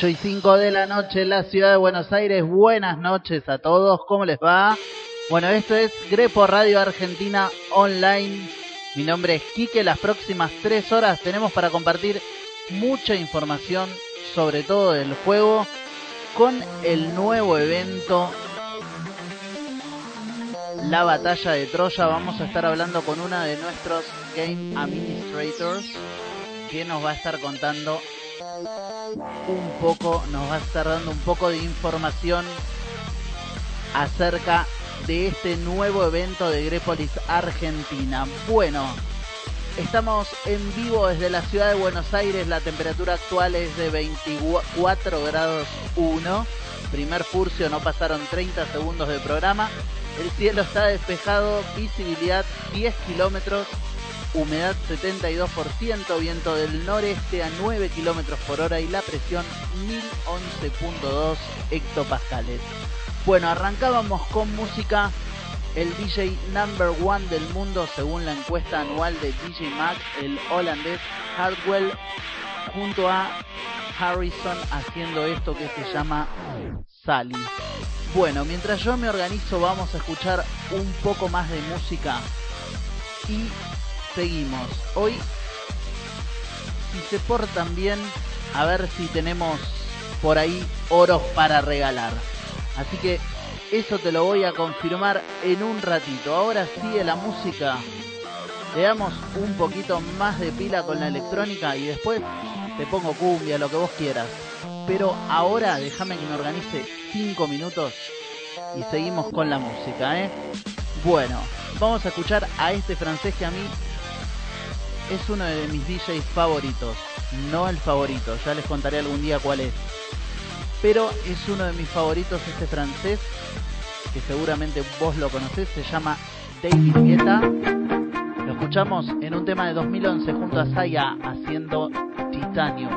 8 y 5 de la noche en la ciudad de Buenos Aires. Buenas noches a todos, ¿cómo les va? Bueno, esto es Grepo Radio Argentina Online. Mi nombre es Quique. Las próximas tres horas tenemos para compartir mucha información, sobre todo del juego, con el nuevo evento La Batalla de Troya. Vamos a estar hablando con una de nuestros Game Administrators que nos va a estar contando un poco, nos va a estar dando un poco de información acerca de este nuevo evento de Grepolis Argentina. Bueno, estamos en vivo desde la ciudad de Buenos Aires, la temperatura actual es de 24 grados 1. Primer furcio, no pasaron 30 segundos de programa. El cielo está despejado, visibilidad 10 kilómetros, humedad 72%, viento del noreste a 9 kilómetros por hora y la presión 1011.2 hectopascales. Bueno, arrancábamos con música. El DJ number one del mundo, según la encuesta anual de DJ Mag, el holandés Hardwell, junto a Harrison haciendo esto que se llama Sally. Bueno, mientras yo me organizo, vamos a escuchar un poco más de música y seguimos. Hoy, si se portan bien, a ver si tenemos por ahí oros para regalar. Así que eso te lo voy a confirmar en un ratito. Ahora sigue la música. Le damos un poquito más de pila con la electrónica y después te pongo cumbia, lo que vos quieras. Pero ahora déjame que me organice 5 minutos y seguimos con la música, ¿eh? Bueno, vamos a escuchar a este francés que a mí es uno de mis DJs favoritos. No el favorito, ya les contaré algún día cuál es. Pero es uno de mis favoritos este francés, que seguramente vos lo conocés, se llama David Guetta. Lo escuchamos en un tema de 2011 junto a Saya haciendo Titanium.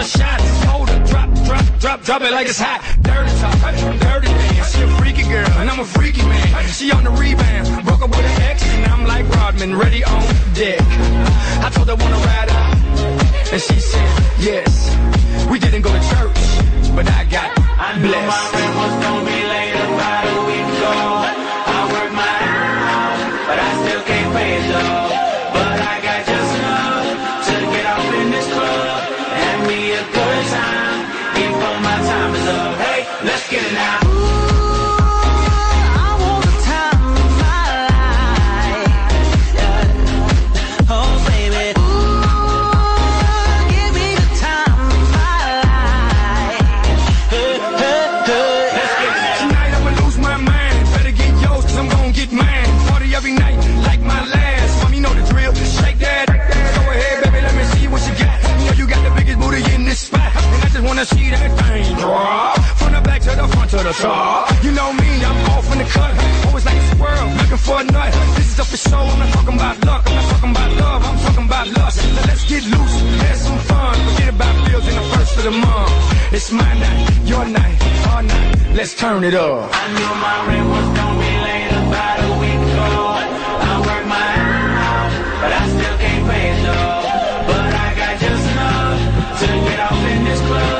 color shine. Hold it, drop, drop, drop, drop it like it's hot. Dirty talk, dirty dance. She a freaky girl, and I'm a freaky man. She on the rebound, broke up with an ex, and I'm like Rodman, ready on deck. I told her wanna ride out, and she said yes. We didn't go to church, but I got blessed. I know my rent was gonna be late about a So I'm not talking about luck, I'm not talking about love, I'm talking about lust. So let's get loose, have some fun. Forget about bills in the first of the month. It's my night, your night, our night. Let's turn it up. I knew my rent was gonna be late about a week ago. I worked my ass out, but I still can't pay it, though. But I got just enough to get off in this club.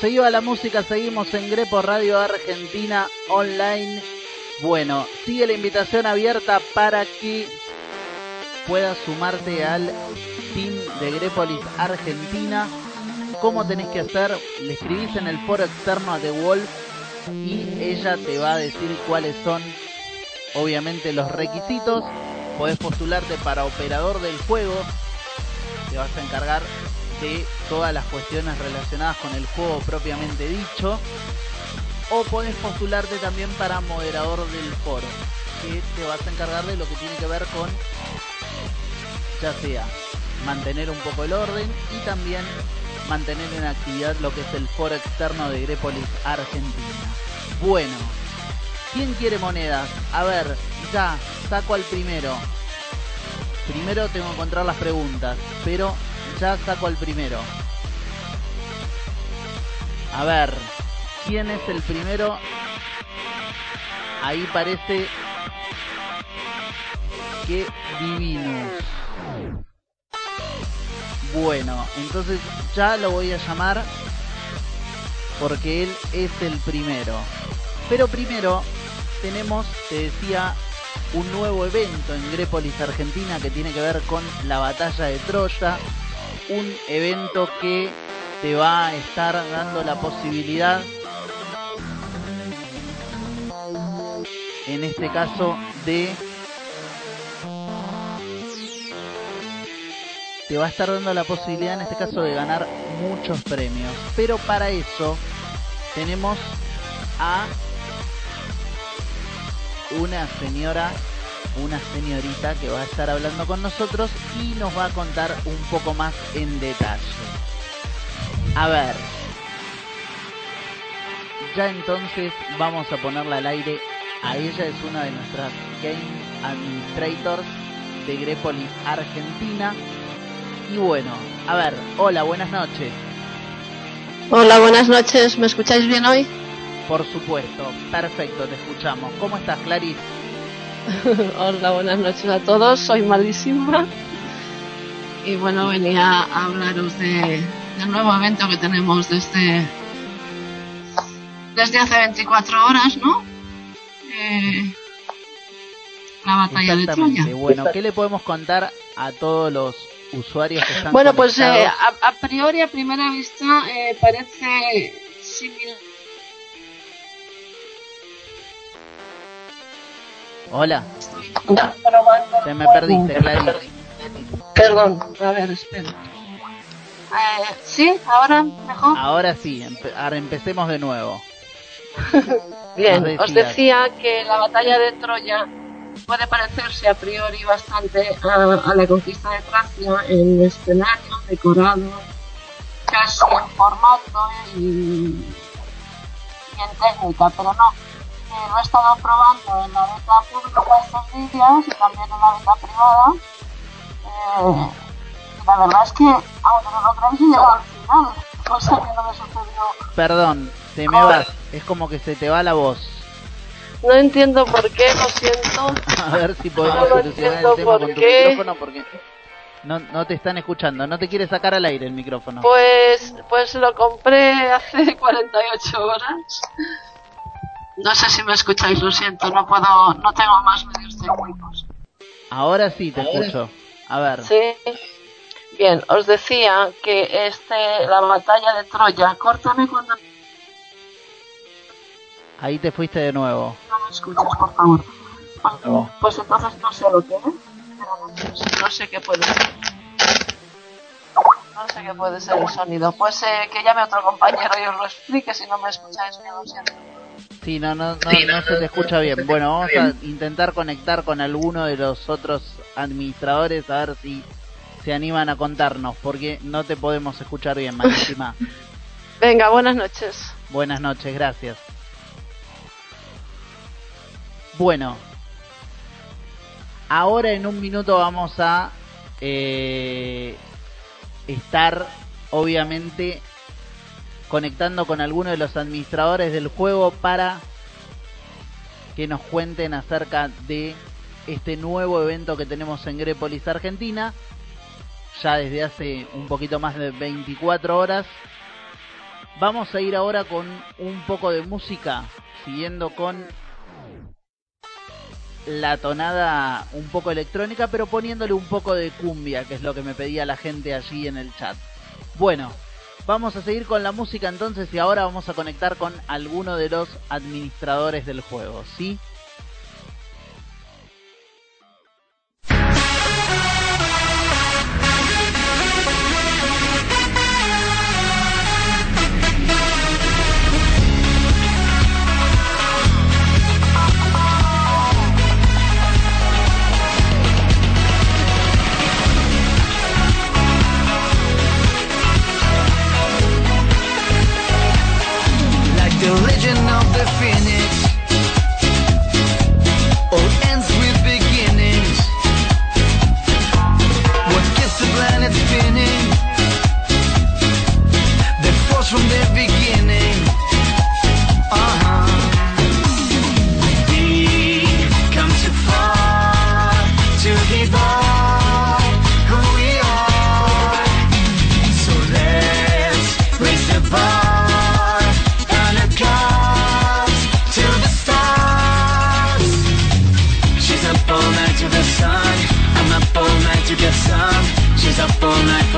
Se iba la música, seguimos en Grepo Radio Argentina Online. Bueno, sigue la invitación abierta para que puedas sumarte al team de Grepolis Argentina. ¿Cómo tenés que hacer? Le escribís en el foro externo The Wolf y ella te va a decir cuáles son, obviamente, los requisitos. Podés postularte para operador del juego, te vas a encargar de todas las cuestiones relacionadas con el juego propiamente dicho. O podés postularte también para moderador del foro, que te vas a encargar de lo que tiene que ver con, ya sea mantener un poco el orden y también mantener en actividad lo que es el foro externo de Grepolis Argentina. Bueno, ¿quién quiere monedas? A ver, ya, saco al primero. Primero tengo que encontrar las preguntas, pero ya saco al primero. A ver, ¿quién es el primero? Ahí parece que Divinus. Bueno, entonces ya lo voy a llamar porque él es el primero. Pero primero tenemos, te decía, un nuevo evento en Grepolis Argentina que tiene que ver con la batalla de Troya. Un evento que te va a estar dando la posibilidad, en este caso, de te va a estar dando la posibilidad en este caso de ganar muchos premios. Pero para eso tenemos a una señora, una señorita que va a estar hablando con nosotros y nos va a contar un poco más en detalle. A ver. Ya entonces vamos a ponerla al aire. A ella es una de nuestras Game Administrators de Grepolis Argentina. Y bueno, a ver, hola, buenas noches. Hola, buenas noches. ¿Me escucháis bien hoy? Por supuesto, perfecto, te escuchamos. ¿Cómo estás, Clarice? Hola, buenas noches a todos. Soy malísima. Y bueno, venía a hablaros de, del nuevo evento que tenemos desde, desde hace 24 horas, ¿no? Eh, la batalla de. Troya. Bueno, ¿qué le podemos contar a todos los usuarios que están Bueno, pues eh, a, a priori, a primera vista, eh, parece similar. Hola, te me perdiste, Clarice. Perdón, a ver, espera. Eh, ¿Sí? ¿Ahora mejor? Ahora sí, empe- ahora empecemos de nuevo. Bien, os decía que la batalla de Troya puede parecerse a priori bastante a, a la conquista de Tracia en escenario, decorado, casi en formato y, y en técnica, pero no. Eh, lo he estado probando en la beta pública estos días y también en la beta privada. Eh, y la verdad es que, aunque no lo creáis, he llegado al final, cosa que no me sucedió. Perdón, te me vas. Es como que se te va la voz. No entiendo por qué, lo siento. A ver si podemos No solucionar el tema por con tu qué. micrófono porque no, no te están escuchando. No te quiere sacar al aire el micrófono. Pues, pues lo compré hace 48 horas. No sé si me escucháis, lo siento, no puedo, no tengo más medios técnicos. Ahora sí te escucho. A ver. Sí. Bien, os decía que este, la batalla de Troya, córtame cuando Ahí te fuiste de nuevo. no me escuchas, por favor. Pues, pues entonces no sé lo que es, pero no sé- no sé qué puede ser. No sé qué puede ser el sonido. Pues eh, que llame otro compañero y os lo explique si no me escucháis bien, lo siento. Sí, no, no, no, no se te escucha bien. Bueno, vamos a intentar conectar con alguno de los otros administradores a ver si se animan a contarnos, porque no te podemos escuchar bien, malísima. Venga, buenas noches. Buenas noches, gracias. Bueno, ahora en un minuto vamos a eh, estar, obviamente, conectando con alguno de los administradores del juego para que nos cuenten acerca de este nuevo evento que tenemos en Grepolis, Argentina, ya desde hace un poquito más de 24 horas. Vamos a ir ahora con un poco de música, siguiendo con la tonada un poco electrónica, pero poniéndole un poco de cumbia, que es lo que me pedía la gente allí en el chat. Bueno, vamos a seguir con la música entonces y ahora vamos a conectar con alguno de los administradores del juego, ¿sí?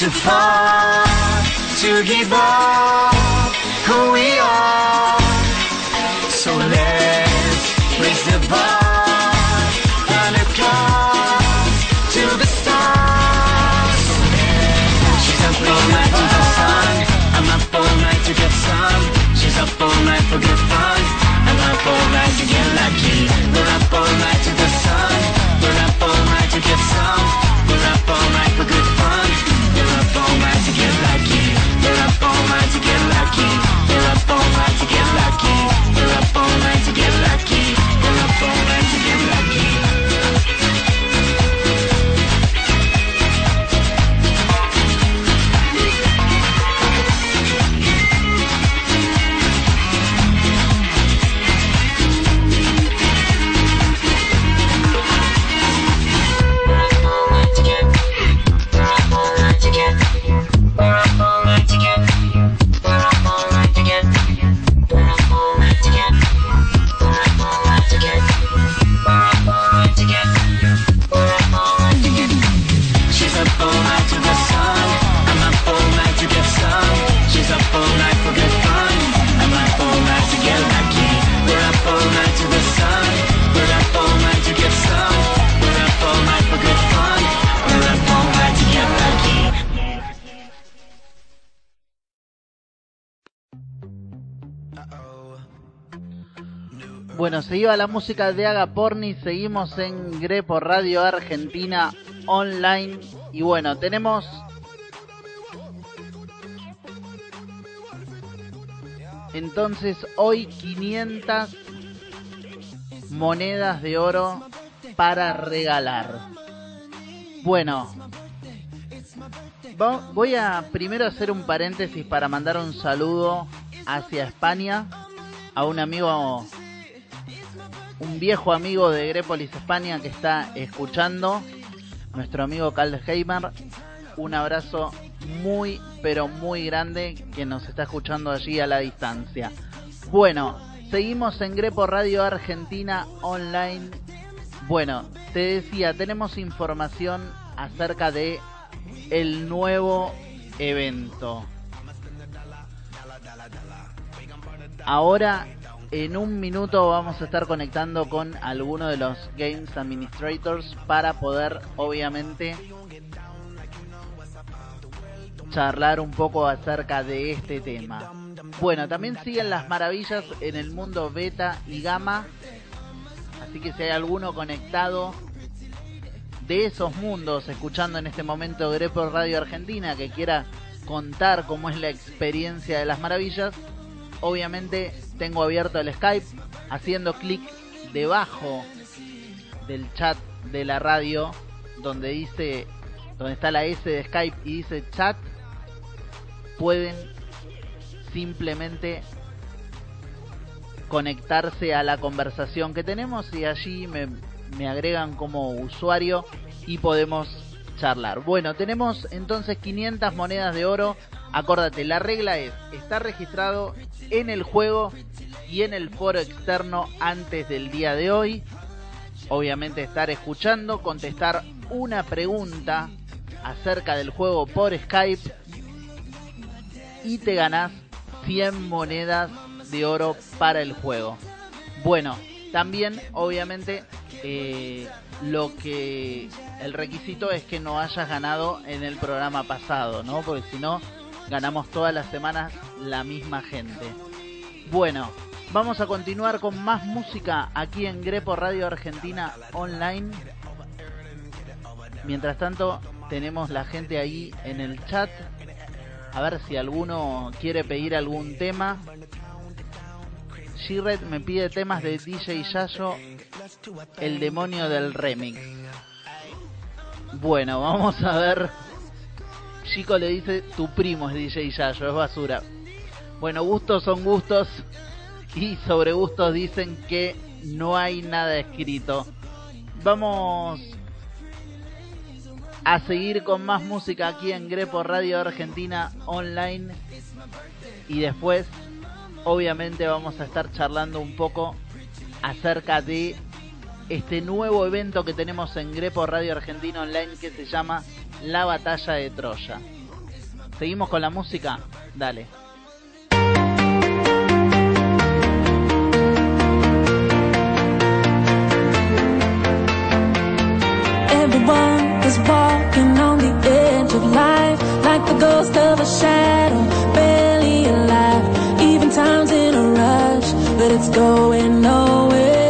Too far to give up who we are. So let's raise the bar to the stars. She's up all night to the sun. I'm up all night to get some. She's up all night for good fun. I'm up all night to get lucky. We're up all night to the sun. We're up all night to get some. We're up all night Thank you. La música de Agaporni, seguimos en Grepo Radio Argentina online y bueno, tenemos entonces hoy 500 monedas de oro para regalar. Bueno, voy a primero hacer un paréntesis para mandar un saludo hacia España a un amigo, un viejo amigo de Grepolis España que está escuchando, nuestro amigo Heimer. Un abrazo muy, pero muy grande que nos está escuchando allí a la distancia. Bueno, seguimos en Grepo Radio Argentina Online. Bueno, te decía, tenemos información acerca de el nuevo evento. Ahora, en un minuto vamos a estar conectando con alguno de los Games Administrators para poder, obviamente, charlar un poco acerca de este tema. Bueno, también siguen las maravillas en el mundo beta y gamma. Así que si hay alguno conectado de esos mundos escuchando en este momento Grepo Radio Argentina que quiera contar cómo es la experiencia de las maravillas, obviamente tengo abierto el Skype haciendo clic debajo del chat de la radio donde dice donde está la S de Skype y dice chat pueden simplemente conectarse a la conversación que tenemos y allí me, me agregan como usuario y podemos charlar. Bueno, tenemos entonces 500 monedas de oro. Acordate, la regla es estar registrado en el juego y en el foro externo antes del día de hoy. Obviamente estar escuchando, contestar una pregunta acerca del juego por Skype y te ganás 100 monedas de oro para el juego. Bueno, también obviamente eh, lo que el requisito es que no hayas ganado en el programa pasado, ¿no? Porque si no ganamos todas las semanas la misma gente. Bueno, vamos a continuar con más música aquí en Grepo Radio Argentina Online. Mientras tanto, tenemos la gente ahí en el chat. A ver si alguno quiere pedir algún tema. Shirred me pide temas de DJ Yayo, el demonio del remix. Bueno, vamos a ver. Chico le dice, tu primo es DJ Yayo, es basura. Bueno, gustos son gustos. Y sobre gustos dicen que no hay nada escrito. Vamos a seguir con más música aquí en Grepo Radio Argentina Online. Y después, obviamente, vamos a estar charlando un poco acerca de este nuevo evento que tenemos en Grepo Radio Argentina Online que se llama La Batalla de Troya. ¿Seguimos con la música? Dale. Time's in a rush, but it's going nowhere.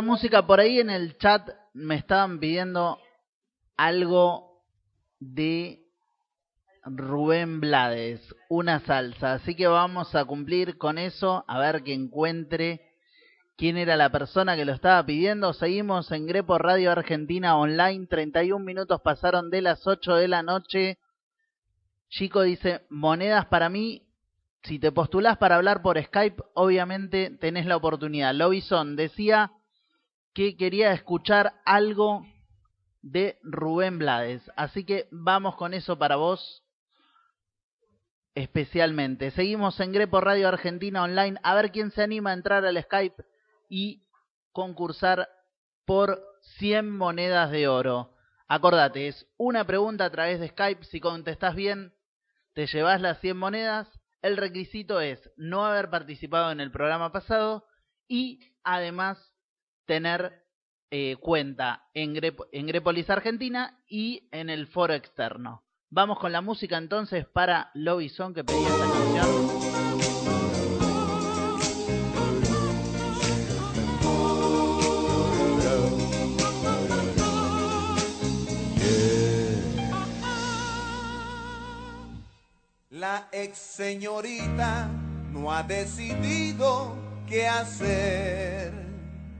Música por ahí en el chat, me estaban pidiendo algo de Rubén Blades, una salsa. Así que vamos a cumplir con eso, a ver que encuentre quién era la persona que lo estaba pidiendo. Seguimos en Grepo Radio Argentina Online, 31 minutos pasaron de las 8 de la noche. Chico dice, monedas para mí, si te postulás para hablar por Skype, obviamente tenés la oportunidad. Lobison decía que quería escuchar algo de Rubén Blades. Así que vamos con eso para vos especialmente. Seguimos en Grepo Radio Argentina Online. A ver quién se anima a entrar al Skype y concursar por 100 monedas de oro. Acordate, es una pregunta a través de Skype. Si contestás bien, te llevas las 100 monedas. El requisito es no haber participado en el programa pasado y además tener eh, cuenta en, Grep- Grepolis Argentina y en el foro externo. Vamos con la música entonces para Lobison que pedía esta canción. La ex señorita no ha decidido qué hacer.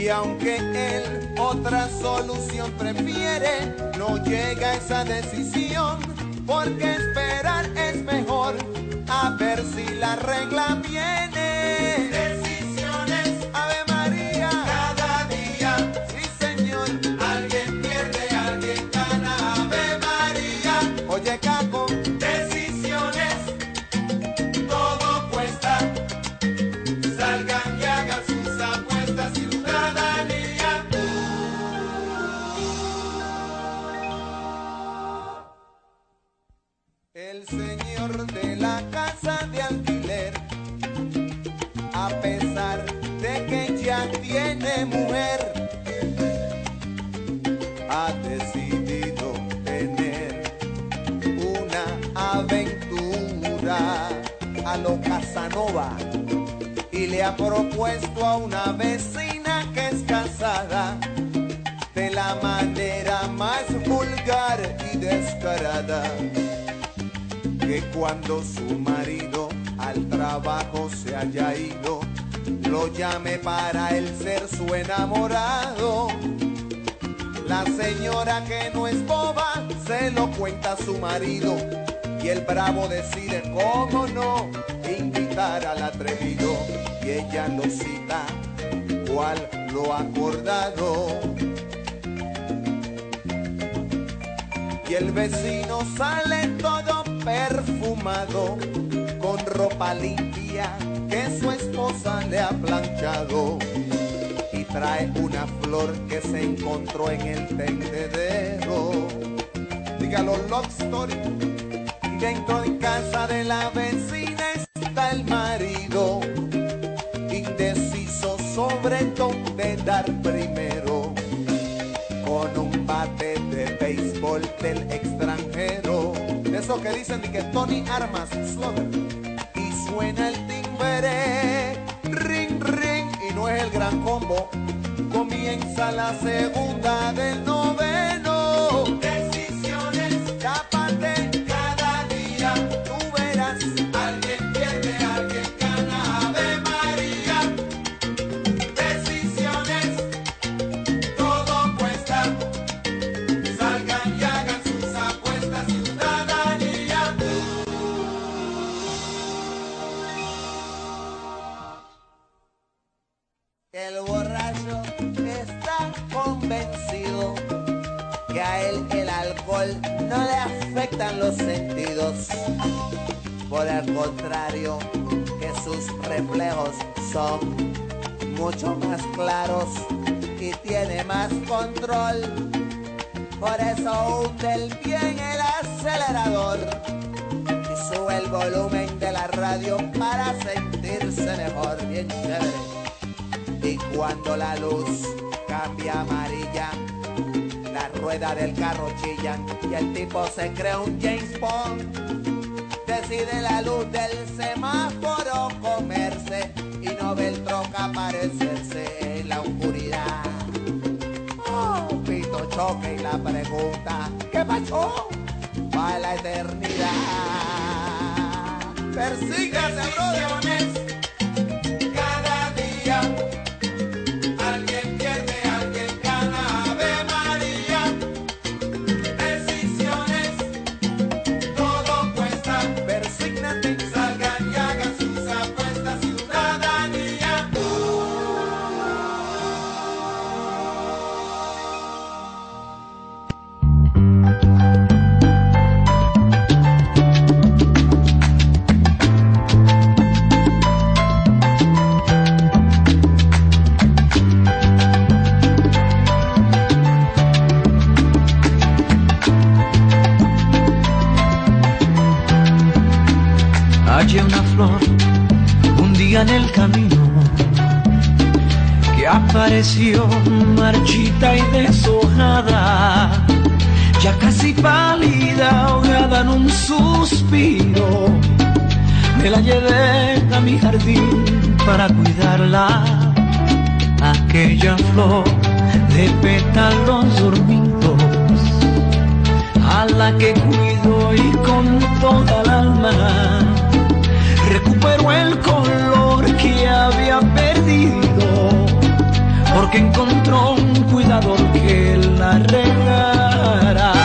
Y aunque él otra solución prefiere, no llega a esa decisión, porque esperar es mejor, a ver si la regla viene. Ha decidido tener una aventura a lo Casanova y le ha propuesto a una vecina que es casada de la manera más vulgar y descarada que cuando su marido al trabajo se haya ido lo llame para él ser su enamorado la señora que no es boba se lo cuenta a su marido Y el bravo decide, cómo no, invitar al atrevido. Y ella lo cita, cual lo acordado. Y el vecino sale todo perfumado, con ropa limpia que su esposa le ha planchado. Trae una flor que se encontró en el tendedero. Dígalo, love story. Dentro de casa de la vecina está el marido, indeciso sobre dónde dar primero con un bate de béisbol del extranjero. Eso que dicen de que Tony Armas Slugger. Y suena el timbre, ring, ring, y no es el gran combo. Comienza la segunda del noveno. Control. Por eso hunde el el acelerador y sube el volumen de la radio para sentirse mejor, bien chévere. Y cuando la luz cambia amarilla, la rueda del carro chillan y el tipo se cree un James Bond. Decide la luz del semáforo comerse y no ve el troca aparecerse en la oscuridad. Oh, pito choque y la pregunta, ¿qué pasó? Va la eternidad. Persígase, brother. Me la llevé a mi jardín para cuidarla, aquella flor de pétalos dormidos a la que cuido y con toda el alma recuperó el color que había perdido porque encontró un cuidador que la regara.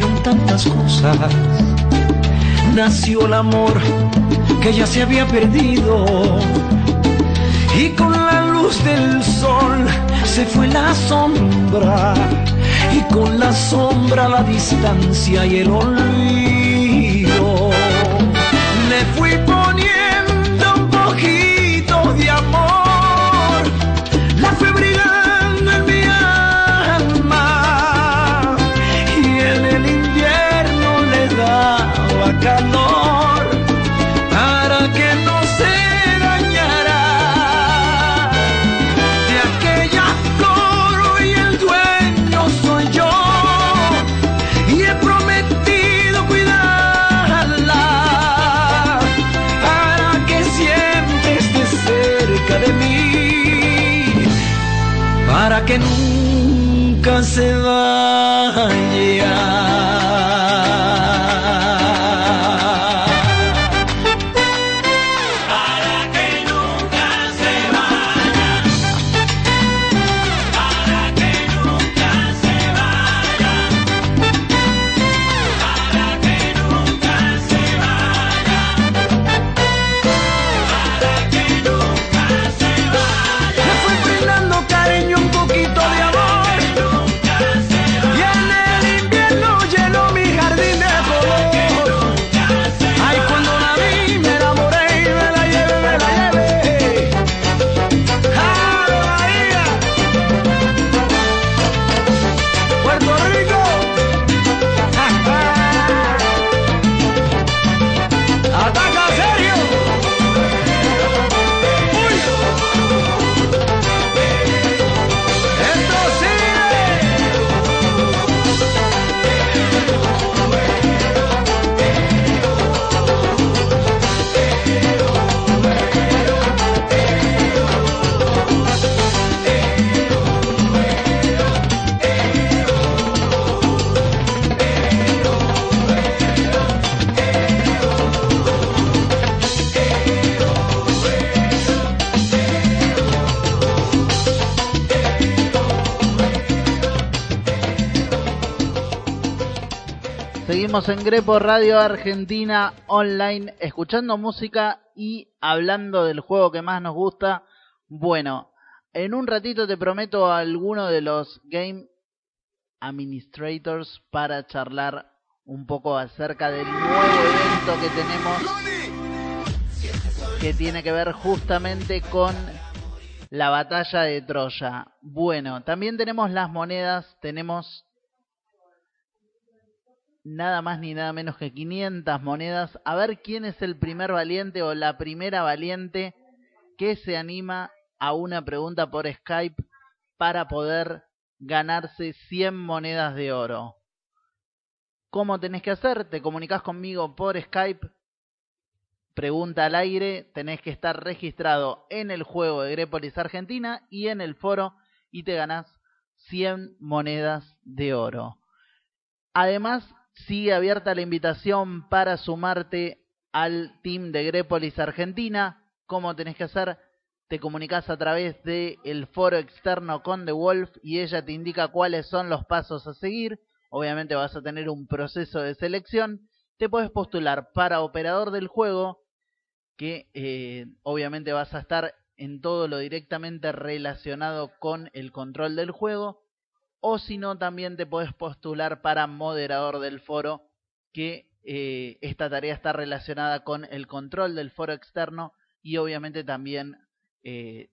Tantas cosas. Nació el amor que ya se había perdido. Y con la luz del sol se fue la sombra. Y con la sombra, la distancia y el olvido. Le fui poniendo un poquito de amor, la fui nunca En Grepo Radio Argentina Online, escuchando música y hablando del juego que más nos gusta. Bueno, en un ratito te prometo a alguno de los Game Administrators para charlar un poco acerca del nuevo evento que tenemos que tiene que ver justamente con la batalla de Troya. Bueno, también tenemos las monedas, tenemos nada más ni nada menos que 500 monedas. A ver quién es el primer valiente o la primera valiente que se anima a una pregunta por Skype para poder ganarse 100 monedas de oro. ¿Cómo tenés que hacer? Te comunicas conmigo por Skype. Pregunta al aire. Tenés que estar registrado en el juego de Grepolis Argentina y en el foro y te ganás 100 monedas de oro. Además, sigue abierta la invitación para sumarte al team de Grepolis Argentina. ¿Cómo tenés que hacer? Te comunicas a través del el foro externo con The Wolf y ella te indica cuáles son los pasos a seguir. Obviamente vas a tener un proceso de selección. Te puedes postular para operador del juego, que eh, obviamente vas a estar en todo lo directamente relacionado con el control del juego o si no también te puedes postular para moderador del foro, que eh, esta tarea está relacionada con el control del foro externo y obviamente también eh,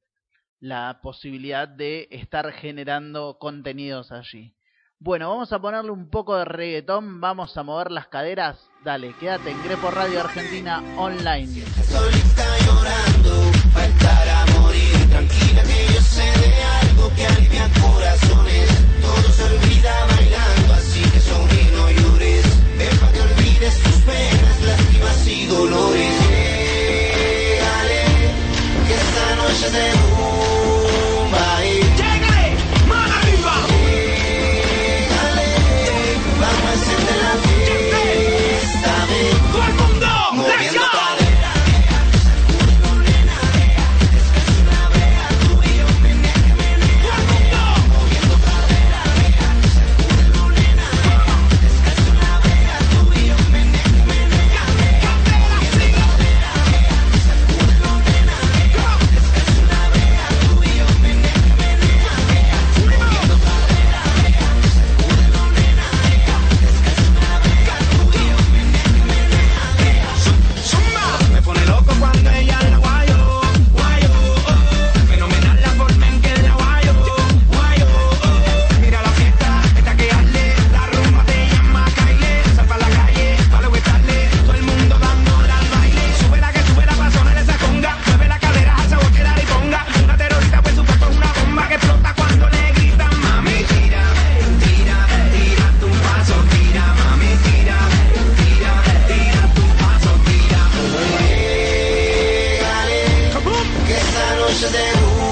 la posibilidad de estar generando contenidos allí. Bueno, vamos a ponerle un poco de reggaetón, vamos a mover las caderas. Dale, quédate en Grepo Radio Argentina Online. solita llorando a morir tranquila que yo sé de algo que alivia corazones dolores. Llégale, que esta noche es de to their room.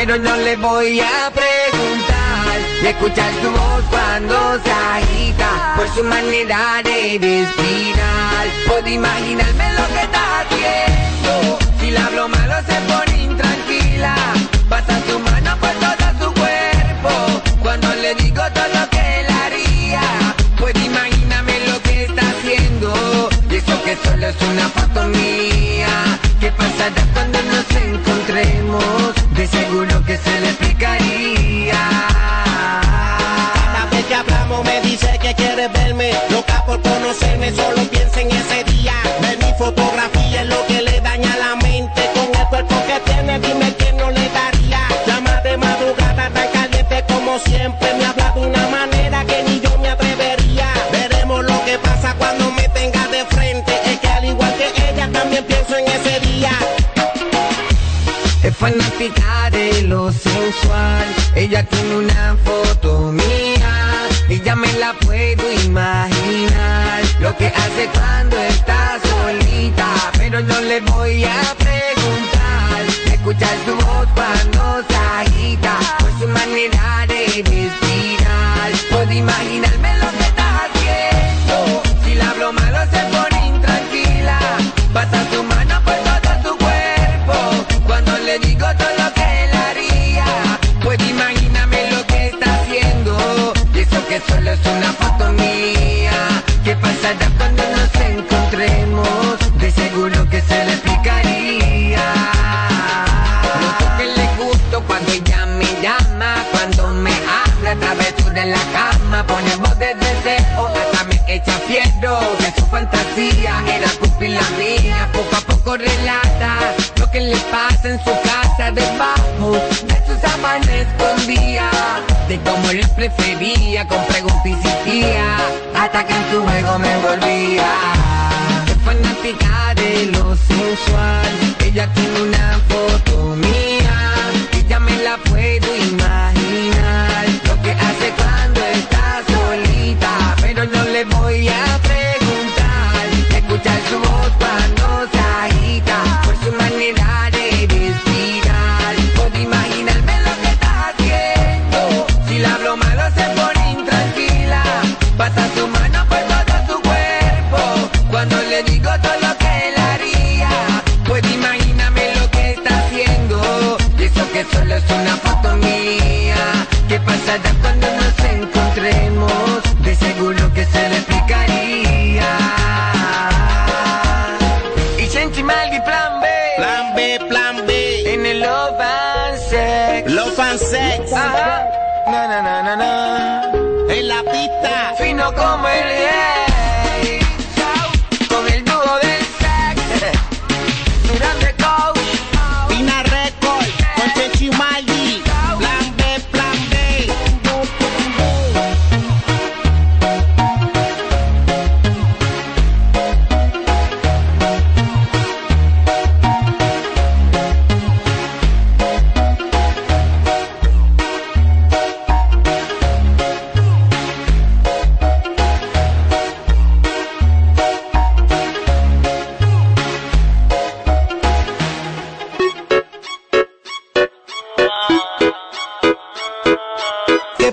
Pero no le voy a preguntar. Y escuchar su voz cuando se agita por su manera de respirar. Puedo imaginarme lo que está haciendo. Si la hablo malo se pone intranquila. Pasa su mano por todo su cuerpo. Cuando le digo todo Ella tiene una foto mía y ya me la puedo imaginar. Lo que hace cuando Relata lo que le pasa en su casa debajo de sus sábanas escondía. De cómo él prefería con preguntas y insistía. Hasta que en su juego me envolvía.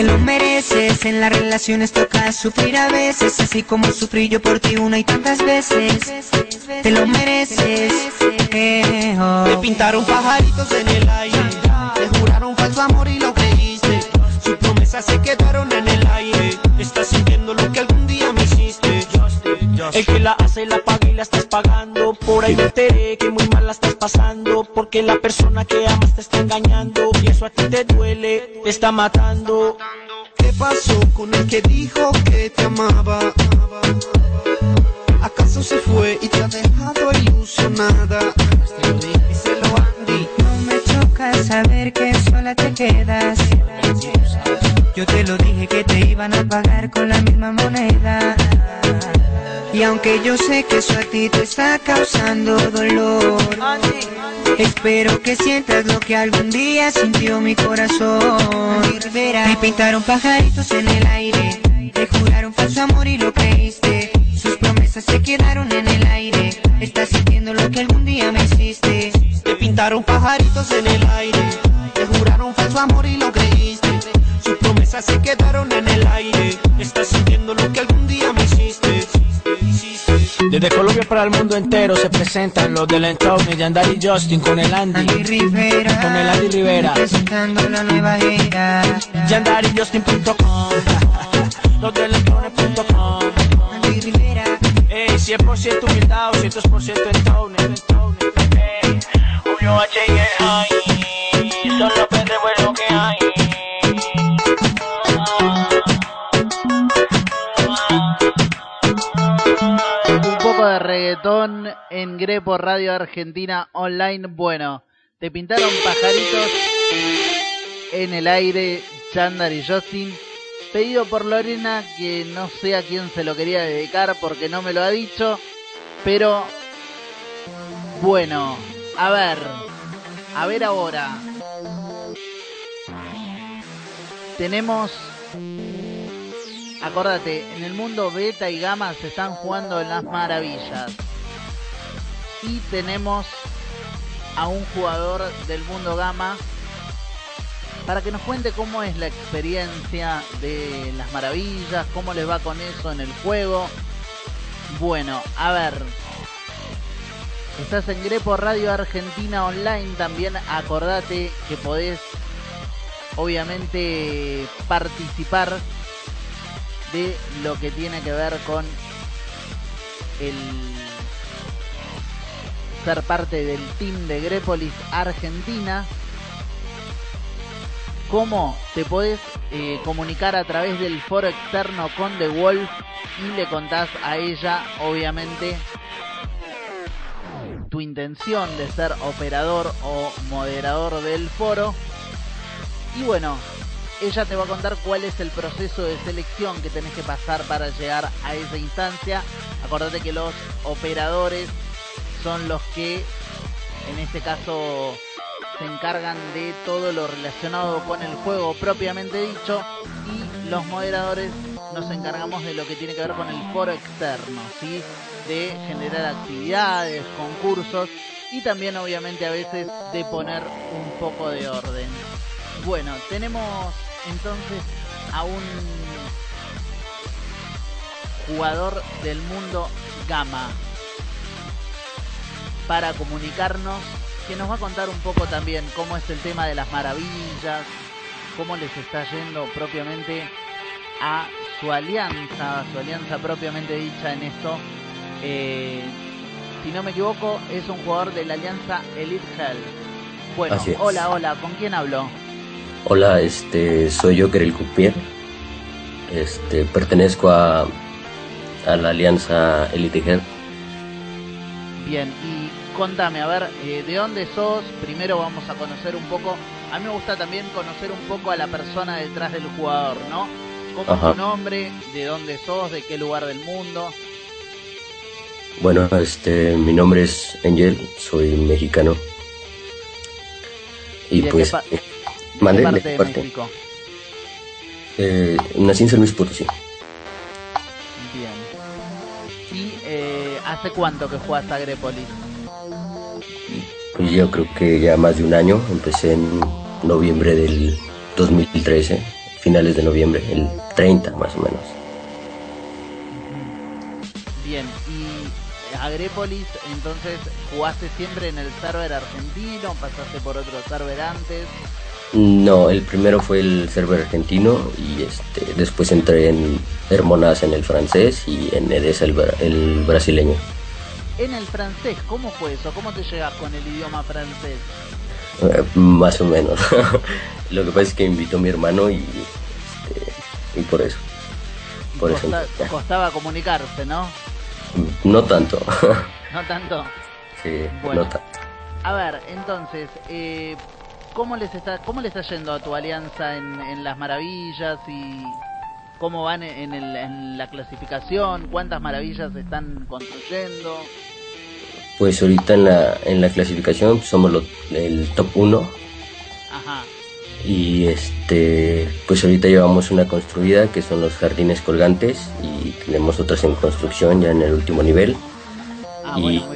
Te lo mereces, en las relaciones toca sufrir a veces, así como sufrí yo por ti una y tantas veces. te lo mereces. Eh, oh. Te pintaron pajaritos en el aire, te juraron falso amor y lo creíste. Sus promesas se quedaron en el aire. Estás sintiendo lo que algún día me hiciste. El que la hace la paga y la estás pagando. Por ahí me enteré que muy mal la estás pasando. Porque la persona que amas te está engañando. Y eso a ti te duele, te está matando. ¿Qué pasó con el que dijo que te amaba? ¿Acaso se fue y te ha dejado ilusionada? Díselo, Andy. No me choca saber que sola te quedas. Yo te lo dije que te iban a pagar con la misma moneda. Y aunque yo sé que eso a ti te está causando dolor, espero que sientas lo que algún día sintió mi corazón. Me pintaron pajaritos en el aire, te juraron falso amor y lo creíste. Sus promesas se quedaron en el aire. Estás sintiendo lo que algún día me hiciste. Te pintaron pajaritos en el aire, te juraron falso amor y lo creíste. Sus promesas se quedaron en el aire. Estás sintiendo lo que algún. Desde Colombia para el mundo entero se presentan los del Entorno, Yandari y Justin con el Andy. Andy Rivera, Con el Andy Rivera. presentando la nueva era. YandariJustin.com Los del Entorno.com Andy Rivera, Ey, 100% humildad, 200% Entorno. Ey, Julio H y el High. Son los de reggaetón en Grepo Radio Argentina Online. Bueno, te pintaron pajaritos en el aire, Chandar y Justin. Pedido por Lorena, que no sé a quién se lo quería dedicar porque no me lo ha dicho. Pero, bueno, a ver, a ver ahora. Tenemos Acordate, en el mundo beta y gamma se están jugando las maravillas. Y tenemos a un jugador del mundo gamma para que nos cuente cómo es la experiencia de las maravillas, cómo les va con eso en el juego. Bueno, a ver. Estás en Grepo Radio Argentina Online también. Acordate que podés obviamente participar de lo que tiene que ver con el ser parte del team de Grepolis Argentina. ¿Cómo te podés eh, comunicar a través del foro externo con The Wolf y le contás a ella, obviamente, tu intención de ser operador o moderador del foro? Y bueno, ella te va a contar cuál es el proceso de selección que tenés que pasar para llegar a esa instancia. Acordate que los operadores son los que, en este caso, se encargan de todo lo relacionado con el juego propiamente dicho y los moderadores nos encargamos de lo que tiene que ver con el foro externo, ¿sí? De generar actividades, concursos y también obviamente a veces de poner un poco de orden. Bueno, tenemos entonces a un jugador del mundo Gama para comunicarnos que nos va a contar un poco también cómo es el tema de las maravillas, cómo les está yendo propiamente a su alianza, su alianza propiamente dicha en esto. Eh, si no me equivoco, es un jugador de la alianza Elite Hell. Bueno, hola, hola, ¿con quién hablo? Hola, este, soy Joker el Cupier. Este, pertenezco a, a la alianza Elite Head. Bien, y contame, a ver, eh, ¿de dónde sos? Primero vamos a conocer un poco. A mí me gusta también conocer un poco a la persona detrás del jugador, ¿no? ¿Cómo Ajá. es tu nombre? ¿De dónde sos? ¿De qué lugar del mundo? Bueno, este, mi nombre es Angel, soy mexicano. Y ¿Y de pues, eh, ¿De mandé qué de parte de parte. México? Eh, nací en San Luis Potosí. Bien. ¿Y eh, hace cuánto que juegas a Grepolis? Pues yo creo que ya más de un año. Empecé en noviembre del 2013, finales de noviembre, el 30 más o menos. Bien, y Agrépolis, entonces jugaste siempre en el server argentino, pasaste por otro server antes. No, el primero fue el server argentino y este después entré en Hermonas en el francés y en Edesa el, bra- el brasileño. En el francés, ¿cómo fue eso? ¿Cómo te llegas con el idioma francés? Eh, más o menos. Lo que pasa es que invitó mi hermano y, este, y por eso. Por eso. Costa- costaba comunicarse, ¿no? No tanto. No tanto. sí, Bueno. no tanto. A ver, entonces, eh, ¿cómo les está cómo le está yendo a tu alianza en, en las maravillas y cómo van en, el- en la clasificación? ¿Cuántas maravillas están construyendo? Pues ahorita en la, en la clasificación somos lo- el top 1 Ajá. y este pues ahorita llevamos una construida que son los jardines colgantes y tenemos otras en construcción ya en el último nivel. Ah, y bueno,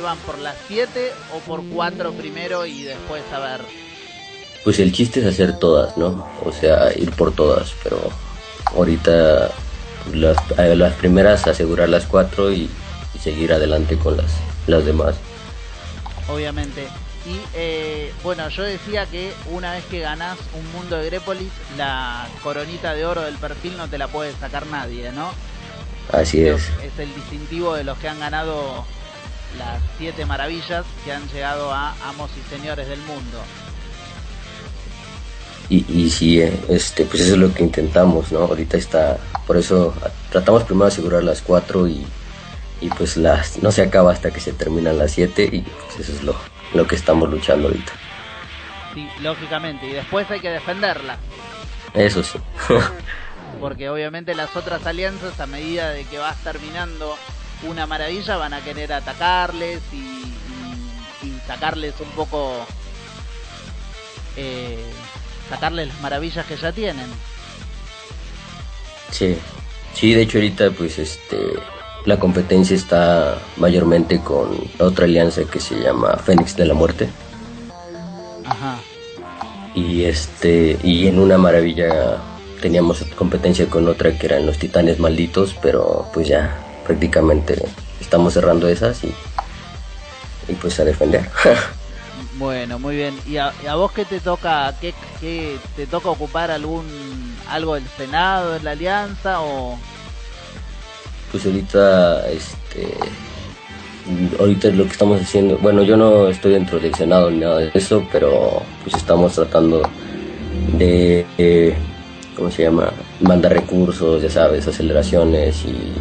muy bien. ¿Qué van por las 7 o por 4 primero y después a ver? pues el chiste es hacer todas, ¿no? O sea, ir por todas, pero ahorita las, las primeras asegurar las cuatro y, y seguir adelante con las, las demás. Obviamente. Y eh, bueno, yo decía que una vez que ganás un mundo de Grépolis, la coronita de oro del perfil no te la puede sacar nadie, ¿no? Así es. Es el distintivo de los que han ganado las siete maravillas que han llegado a amos y señores del mundo. Y, y sí, eh, este, pues eso es lo que intentamos, ¿no? Ahorita está, por eso tratamos primero de asegurar las cuatro y, y pues las, no se acaba hasta que se terminan las siete y pues eso es lo, lo que estamos luchando ahorita. Sí, lógicamente. Y después hay que defenderla. Eso sí. Porque obviamente las otras alianzas, a medida de que vas terminando una maravilla, van a querer atacarles y, y- y sacarles un poco. eh, sacarles las maravillas que ya tienen. Sí, sí, de hecho ahorita pues este la competencia está mayormente con otra alianza que se llama Fénix de la Muerte Ajá. y este y en una maravilla teníamos competencia con otra que eran los Titanes Malditos, pero pues ya prácticamente estamos cerrando esas y y pues a defender. Bueno, muy bien. ¿Y a, y a vos qué te toca? ¿Qué, qué te toca ocupar algún algo del Senado, de la alianza o pues ahorita este ahorita lo que estamos haciendo bueno yo no estoy dentro del senado ni nada de eso pero pues estamos tratando de eh, cómo se llama mandar recursos ya sabes aceleraciones y,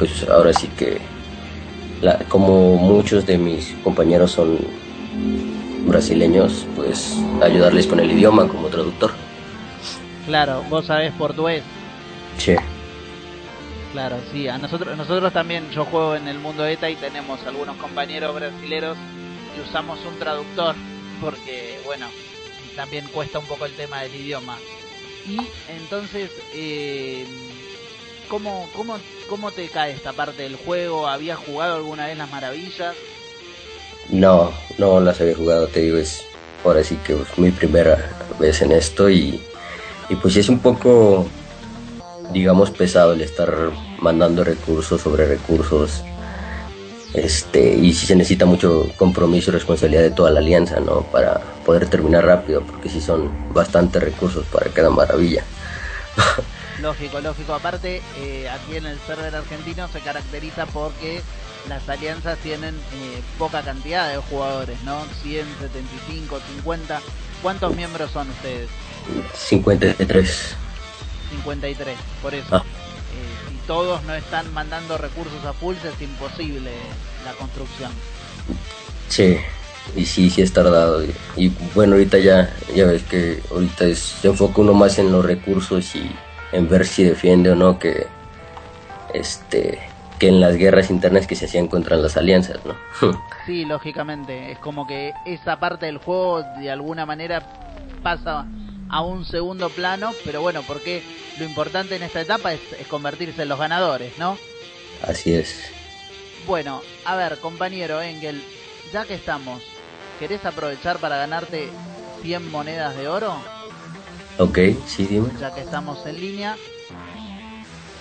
pues ahora sí que la- como muchos de mis compañeros son brasileños pues ayudarles con el idioma como traductor claro, vos sabés portugués? sí Claro, sí, a nosotros nosotros también yo juego en el mundo ETA y tenemos algunos compañeros brasileros y usamos un traductor porque bueno, también cuesta un poco el tema del idioma. Y entonces eh, ¿cómo, cómo, ¿cómo te cae esta parte del juego? ¿Habías jugado alguna vez las maravillas? No, no las había jugado, te digo, es ahora sí que es mi primera vez en esto y, y pues es un poco, digamos, pesado el estar mandando recursos sobre recursos. Este, y sí se necesita mucho compromiso y responsabilidad de toda la alianza, ¿no? Para poder terminar rápido, porque sí son bastantes recursos para cada maravilla. Lógico, lógico. Aparte, eh, aquí en el server argentino se caracteriza porque las alianzas tienen eh, poca cantidad de jugadores, ¿no? 100, 75, 50. ¿Cuántos miembros son ustedes? 53. 53, por eso. Ah. Eh, si todos no están mandando recursos a full, es imposible la construcción. Sí, y sí, sí es tardado. Y, y bueno, ahorita ya, ya ves que ahorita es- se enfoca uno más en los recursos y en ver si defiende o no que este que en las guerras internas que se hacían contra las alianzas, ¿no? Sí, lógicamente. Es como que esa parte del juego de alguna manera pasa a un segundo plano, pero bueno, porque lo importante en esta etapa es, es convertirse en los ganadores, ¿no? Así es. Bueno, a ver, compañero Engel, ya que estamos, ¿querés aprovechar para ganarte 100 monedas de oro? Ok, sí, dime. Ya que estamos en línea,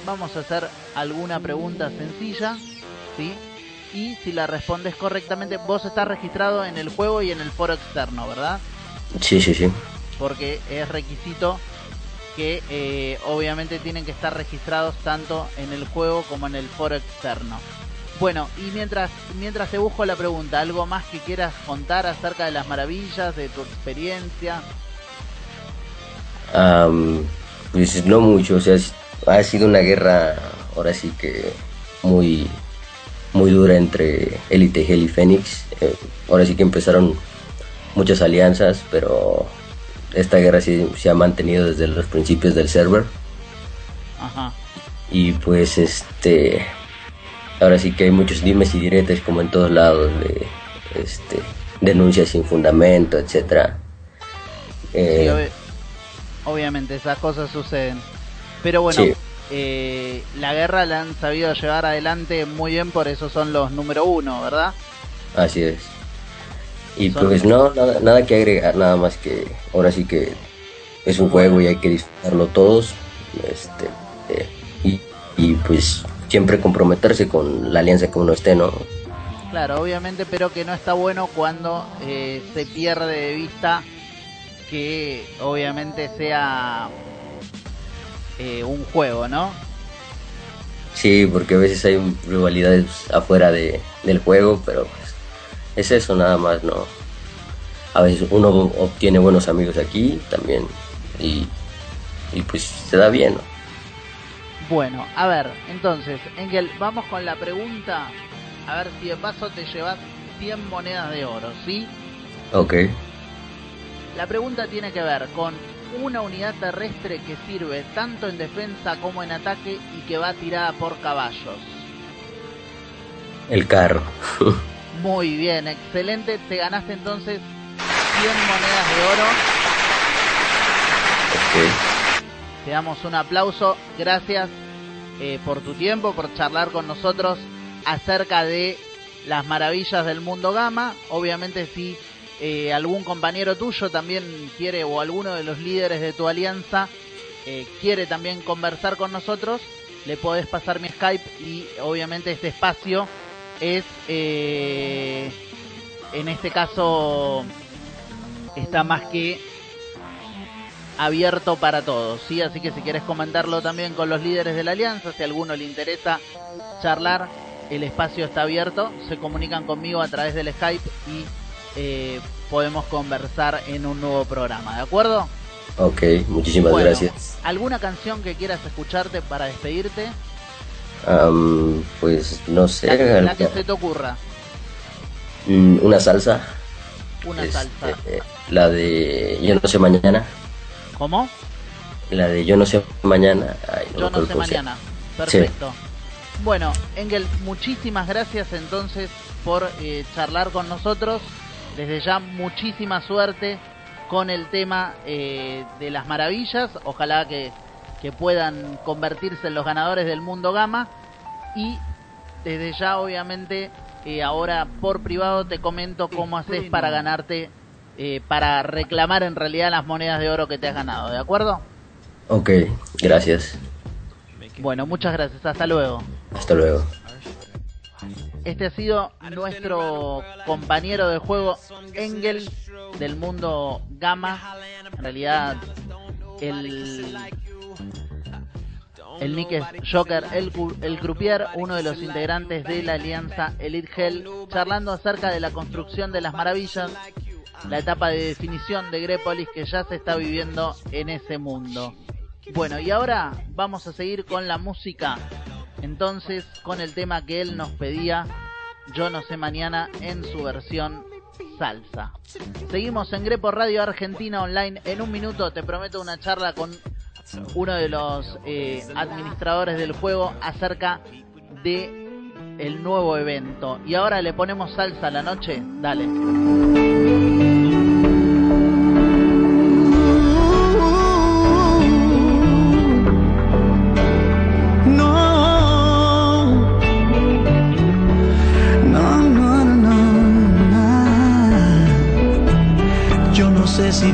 vamos a hacer alguna pregunta sencilla ¿sí? Y si la respondes correctamente, vos estás registrado en el juego y en el foro externo, ¿verdad? Sí, sí, sí. Porque es requisito que eh, obviamente tienen que estar registrados tanto en el juego como en el foro externo. Bueno, y mientras, mientras te busco la pregunta, ¿algo más que quieras contar acerca de las maravillas, de tu experiencia? Am, pues no mucho, o sea, ha sido una guerra ahora sí que muy, muy dura entre Elite Hell y Fénix. Eh, ahora sí que empezaron muchas alianzas, pero esta guerra sí se ha mantenido desde los principios del server. Ajá. Y pues este ahora sí que hay muchos dimes y diretes como en todos lados de este denuncias sin fundamento, etcétera. Eh, obviamente esas cosas suceden. Pero bueno, Sí. eh, la guerra la han sabido llevar adelante muy bien, por eso son los número uno, ¿verdad? Así es. Y Son- pues no, nada, nada que agregar, nada más que ahora sí que es un juego y hay que disfrutarlo todos. Este, eh, y, y pues siempre comprometerse con la alianza que uno esté, ¿no? Claro, obviamente, pero que no está bueno cuando eh, se pierde de vista que obviamente sea eh, un juego, ¿no? Sí, porque a veces hay rivalidades afuera de, del juego, pero pues, es eso nada más, ¿no? A veces uno obtiene buenos amigos aquí también y, y pues se da bien, ¿no? Bueno, a ver, entonces, Engel, vamos con la pregunta. A ver si de paso te llevas 100 monedas de oro, ¿sí? Ok. La pregunta tiene que ver con una unidad terrestre que sirve tanto en defensa como en ataque y que va tirada por caballos. El carro. Muy bien, excelente. Te ganaste entonces 100 monedas de oro. Te damos un aplauso. Gracias eh, por tu tiempo, por charlar con nosotros acerca de las maravillas del mundo gama. Obviamente si eh, algún compañero tuyo también quiere o alguno de los líderes de tu alianza eh, quiere también conversar con nosotros, le podés pasar mi Skype y obviamente este espacio es eh, en este caso está más que abierto para todos, ¿sí? Así que si quieres comentarlo también con los líderes de la alianza, si a alguno le interesa charlar, el espacio está abierto, se comunican conmigo a través del Skype y eh, podemos conversar en un nuevo programa, ¿de acuerdo? Ok, muchísimas Bueno, gracias. ¿Alguna canción que quieras escucharte para despedirte? Am, pues no sé, La, que- la que alguna- se te ocurra, mm, una salsa, una Este, salsa. eh, la de Yo no sé mañana, ¿Cómo? la de Yo no sé mañana. Ay, no me Yo no sé mañana. Perfecto. Bueno, Engel, muchísimas gracias entonces por eh, charlar con nosotros. Desde ya, muchísima suerte con el tema eh, de las maravillas. Ojalá que, que puedan convertirse en los ganadores del mundo gama. Y desde ya, obviamente, eh, ahora por privado te comento cómo haces para ganarte, eh, para reclamar en realidad las monedas de oro que te has ganado. ¿De acuerdo? Ok, gracias. Bueno, muchas gracias. Hasta luego. Hasta luego. Este ha sido nuestro compañero de juego Engel del mundo Gamma. En realidad, el, el nick Joker, el, el croupier, uno de los integrantes de la alianza Elite Hell, charlando acerca de la construcción de las maravillas, la etapa de definición de Grepolis que ya se está viviendo en ese mundo. Bueno, y ahora vamos a seguir con la música. Entonces, con el tema que él nos pedía, Yo no sé mañana, en su versión salsa. Seguimos en Grepo Radio Argentina Online. En un minuto te prometo una charla con uno de los eh, administradores del juego acerca de el nuevo evento. Y ahora le ponemos salsa a la noche. Dale.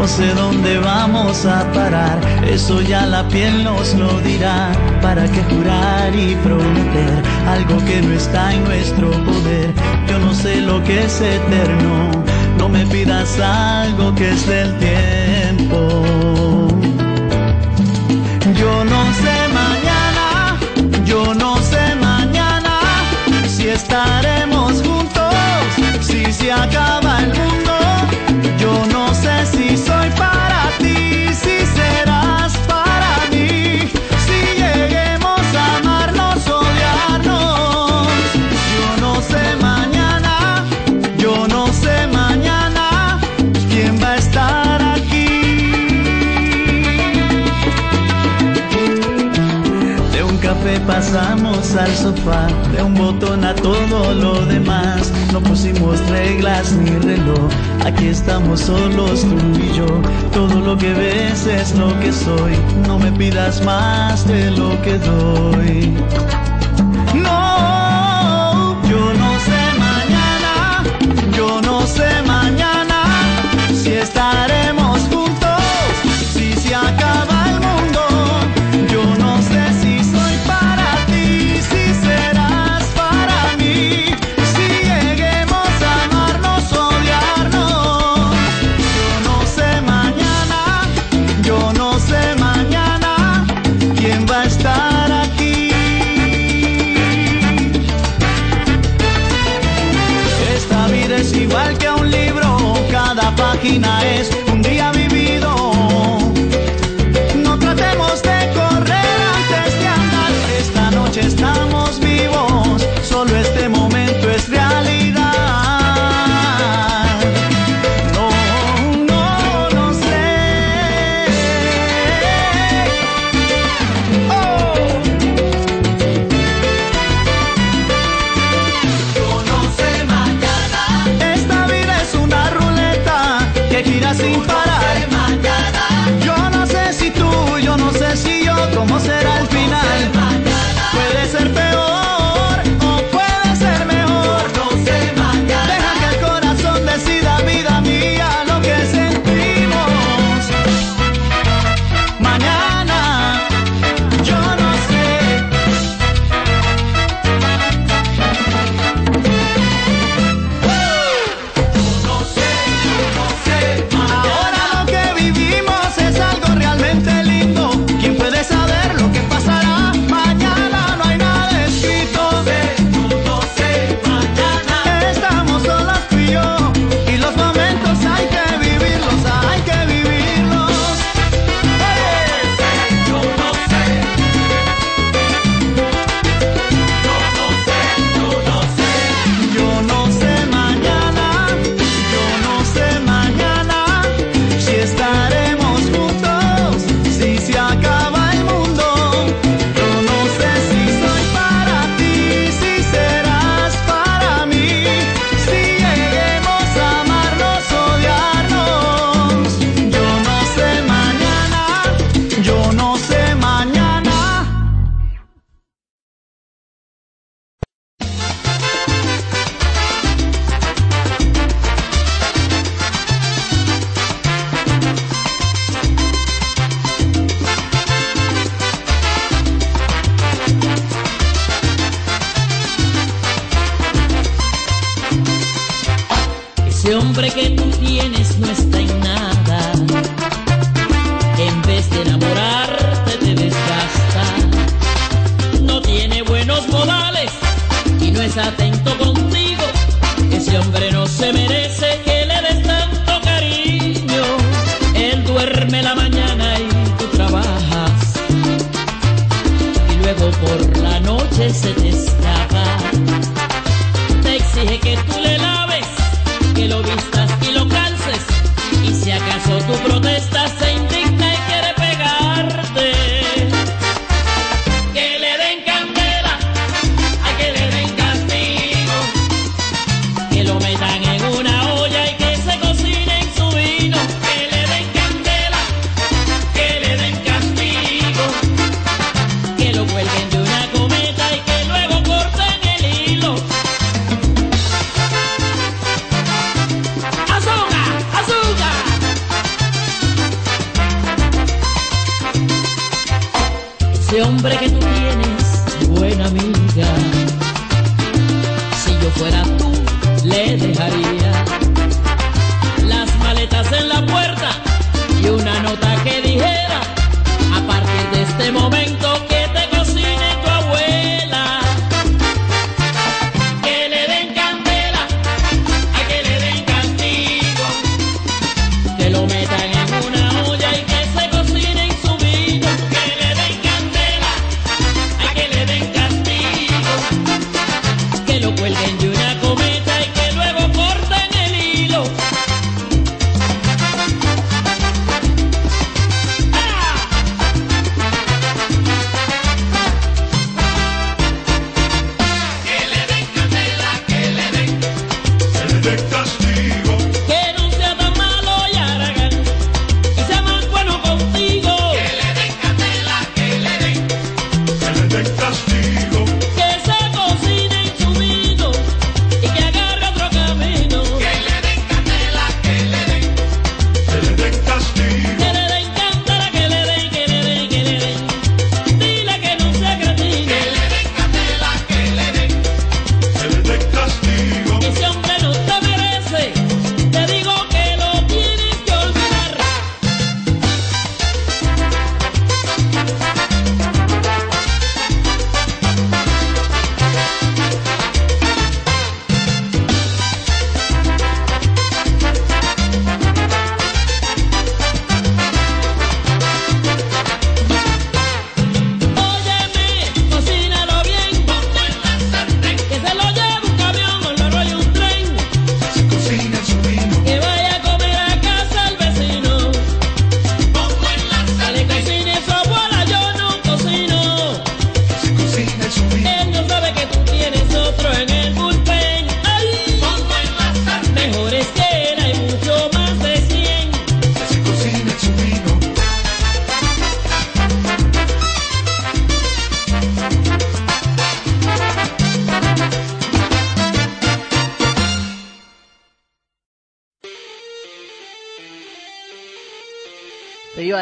No sé dónde vamos a parar, eso ya la piel nos lo dirá. ¿Para qué jurar y prometer algo que no está en nuestro poder? Yo no sé lo que es eterno, no me pidas algo que es del tiempo. Yo no sé mañana, yo no sé mañana si estaremos juntos, si se acaba el mundo todo lo demás. No pusimos reglas ni reloj, aquí estamos solos tú y yo. Todo lo que ves es lo que soy, no me pidas más de lo que doy.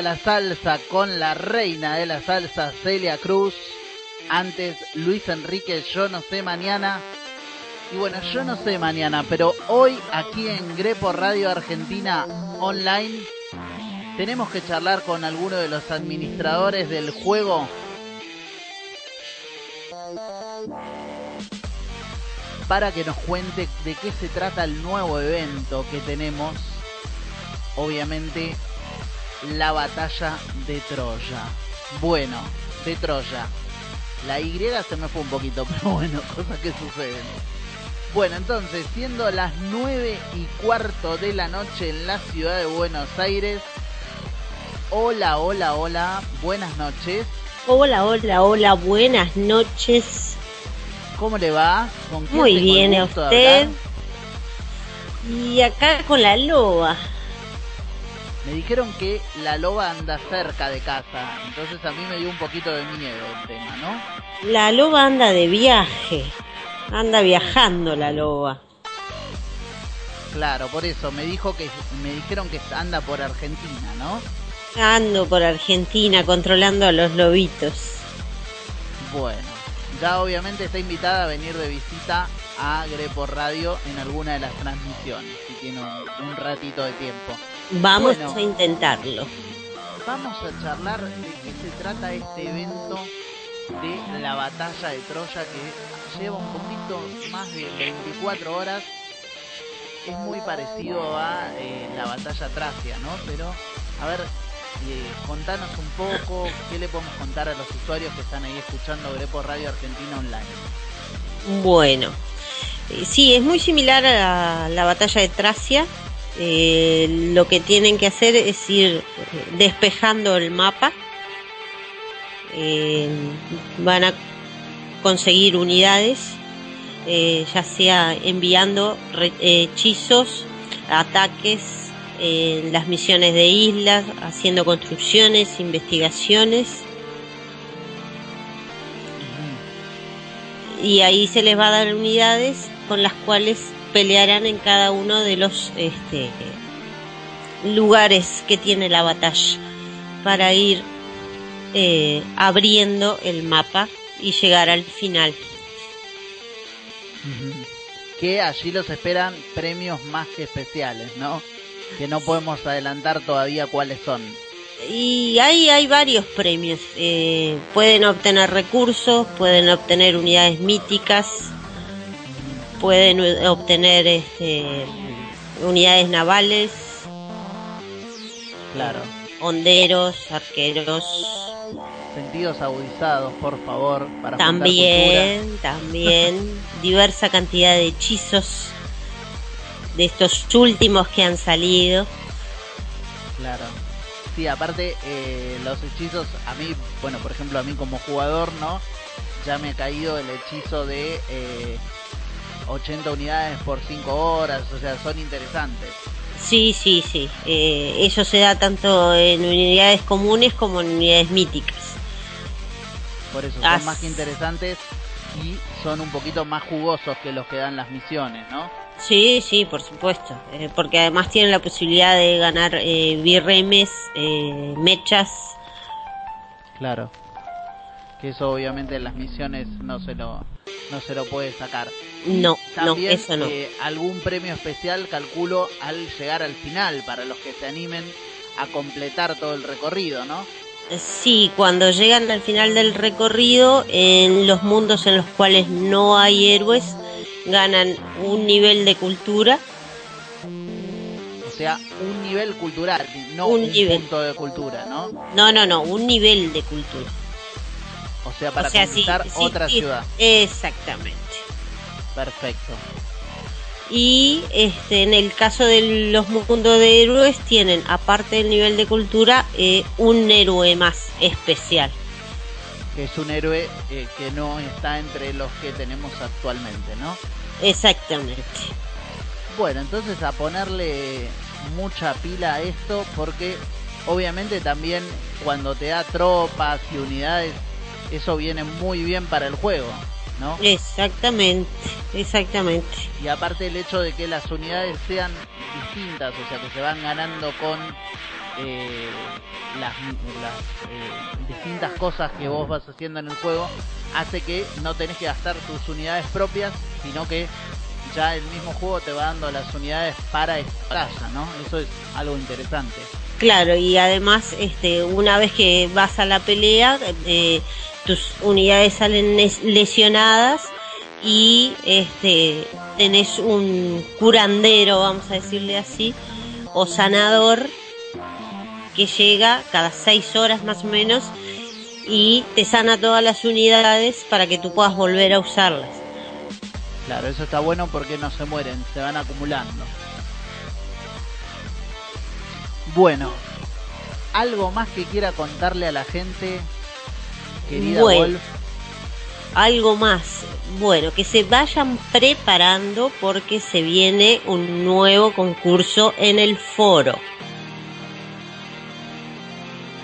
La salsa con la reina de la salsa, Celia Cruz. Antes, Luis Enrique, yo no sé mañana. Y bueno, yo no sé mañana, pero hoy aquí en Grepo Radio Argentina Online tenemos que charlar con alguno de los administradores del juego. Para que nos cuente de qué se trata el nuevo evento que tenemos. Obviamente la batalla de Troya. Bueno, de Troya. La Y se me fue un poquito, pero bueno, cosas que suceden. Bueno, entonces, siendo las 9 y cuarto de la noche en la ciudad de Buenos Aires. Hola, hola, hola, buenas noches. Hola, hola, hola, buenas noches. ¿Cómo le va? ¿Con quién Muy bien, ¿a usted? Y acá con la loba. Me dijeron que la loba anda cerca de casa, entonces a mí me dio un poquito de miedo el tema, ¿no? La loba anda de viaje. Anda viajando la loba. Claro, por eso me dijo que me dijeron que anda por Argentina, ¿no? Ando por Argentina controlando a los lobitos. Bueno, ya obviamente está invitada a venir de visita a Grepo Radio en alguna de las transmisiones, si tiene un, un ratito de tiempo. Vamos Bueno. a intentarlo. Vamos a charlar de qué se trata este evento de la batalla de Troya que lleva un poquito más de 24 horas. Es muy parecido a eh, la batalla tracia, ¿no? Pero, a ver, eh, contanos un poco qué le podemos contar a los usuarios que están ahí escuchando Grepo Radio Argentina Online. Bueno, eh, sí, es muy similar a la batalla de Tracia. Eh, lo que tienen que hacer es ir eh, despejando el mapa. Eh, van a conseguir unidades, eh, ya sea enviando hechizos, ataques, en las misiones de islas, haciendo construcciones, investigaciones. y ahí se les va a dar unidades con las cuales pelearán en cada uno de los este, lugares que tiene la batalla para ir eh, abriendo el mapa y llegar al final. Que allí los esperan premios más que especiales, ¿no? Que no podemos adelantar todavía cuáles son. Y ahí hay varios premios. eh, pueden obtener recursos, pueden obtener unidades míticas, pueden obtener este, unidades navales, Claro. honderos, arqueros. Sentidos agudizados, por favor, para También, también diversa cantidad de hechizos de estos últimos que han salido. Claro. Sí, aparte, eh, los hechizos, a mí, bueno, por ejemplo, a mí como jugador, ¿no? Ya me ha caído el hechizo de eh, 80 unidades por 5 horas, o sea, son interesantes. Sí, sí, sí. Eh, eso se da tanto en unidades comunes como en unidades míticas. Por eso son más que interesantes y son un poquito más jugosos que los que dan las misiones, ¿no? Sí, sí, por supuesto. Eh, porque además tienen la posibilidad de ganar eh, birremes, eh, mechas. Claro. Que eso obviamente en las misiones no se lo, no se lo puede sacar. No, no, También, eso no. eh, algún premio especial calculo al llegar al final para los que se animen a completar todo el recorrido, ¿no? Sí, cuando llegan al final del recorrido, en los mundos en los cuales no hay héroes, ganan un nivel de cultura. O sea, un nivel cultural, no Un un, nivel. punto de cultura, ¿no? No, no, no, un nivel de cultura. O sea, para o sea, sí, conquistar sí, otra sí, ciudad. Exactamente. Perfecto. Y este, en el caso de los mundos de héroes, tienen, aparte del nivel de cultura, eh, un héroe más especial. Que es un héroe eh, que no está entre los que tenemos actualmente, ¿no? Exactamente. Bueno, entonces a ponerle mucha pila a esto porque obviamente también cuando te da tropas y unidades, eso viene muy bien para el juego, ¿no? Exactamente, exactamente. Y aparte el hecho de que las unidades sean distintas, o sea que se van ganando con eh, las, las, eh, distintas cosas que vos vas haciendo en el juego, hace que no tenés que gastar tus unidades propias, sino que ya el mismo juego te va dando las unidades para esta batalla, ¿no? Eso es algo interesante. Claro, y además, este, una vez que vas a la pelea, eh, tus unidades salen les- lesionadas y este, tenés un curandero, vamos a decirle así, o sanador que llega cada seis horas más o menos y te sana todas las unidades para que tú puedas volver a usarlas. Claro, eso está bueno porque no se mueren, se van acumulando. Bueno, algo más que quiera contarle a la gente, querida Bueno. Wolf. algo más. Bueno, que se vayan preparando porque se viene un nuevo concurso en el foro.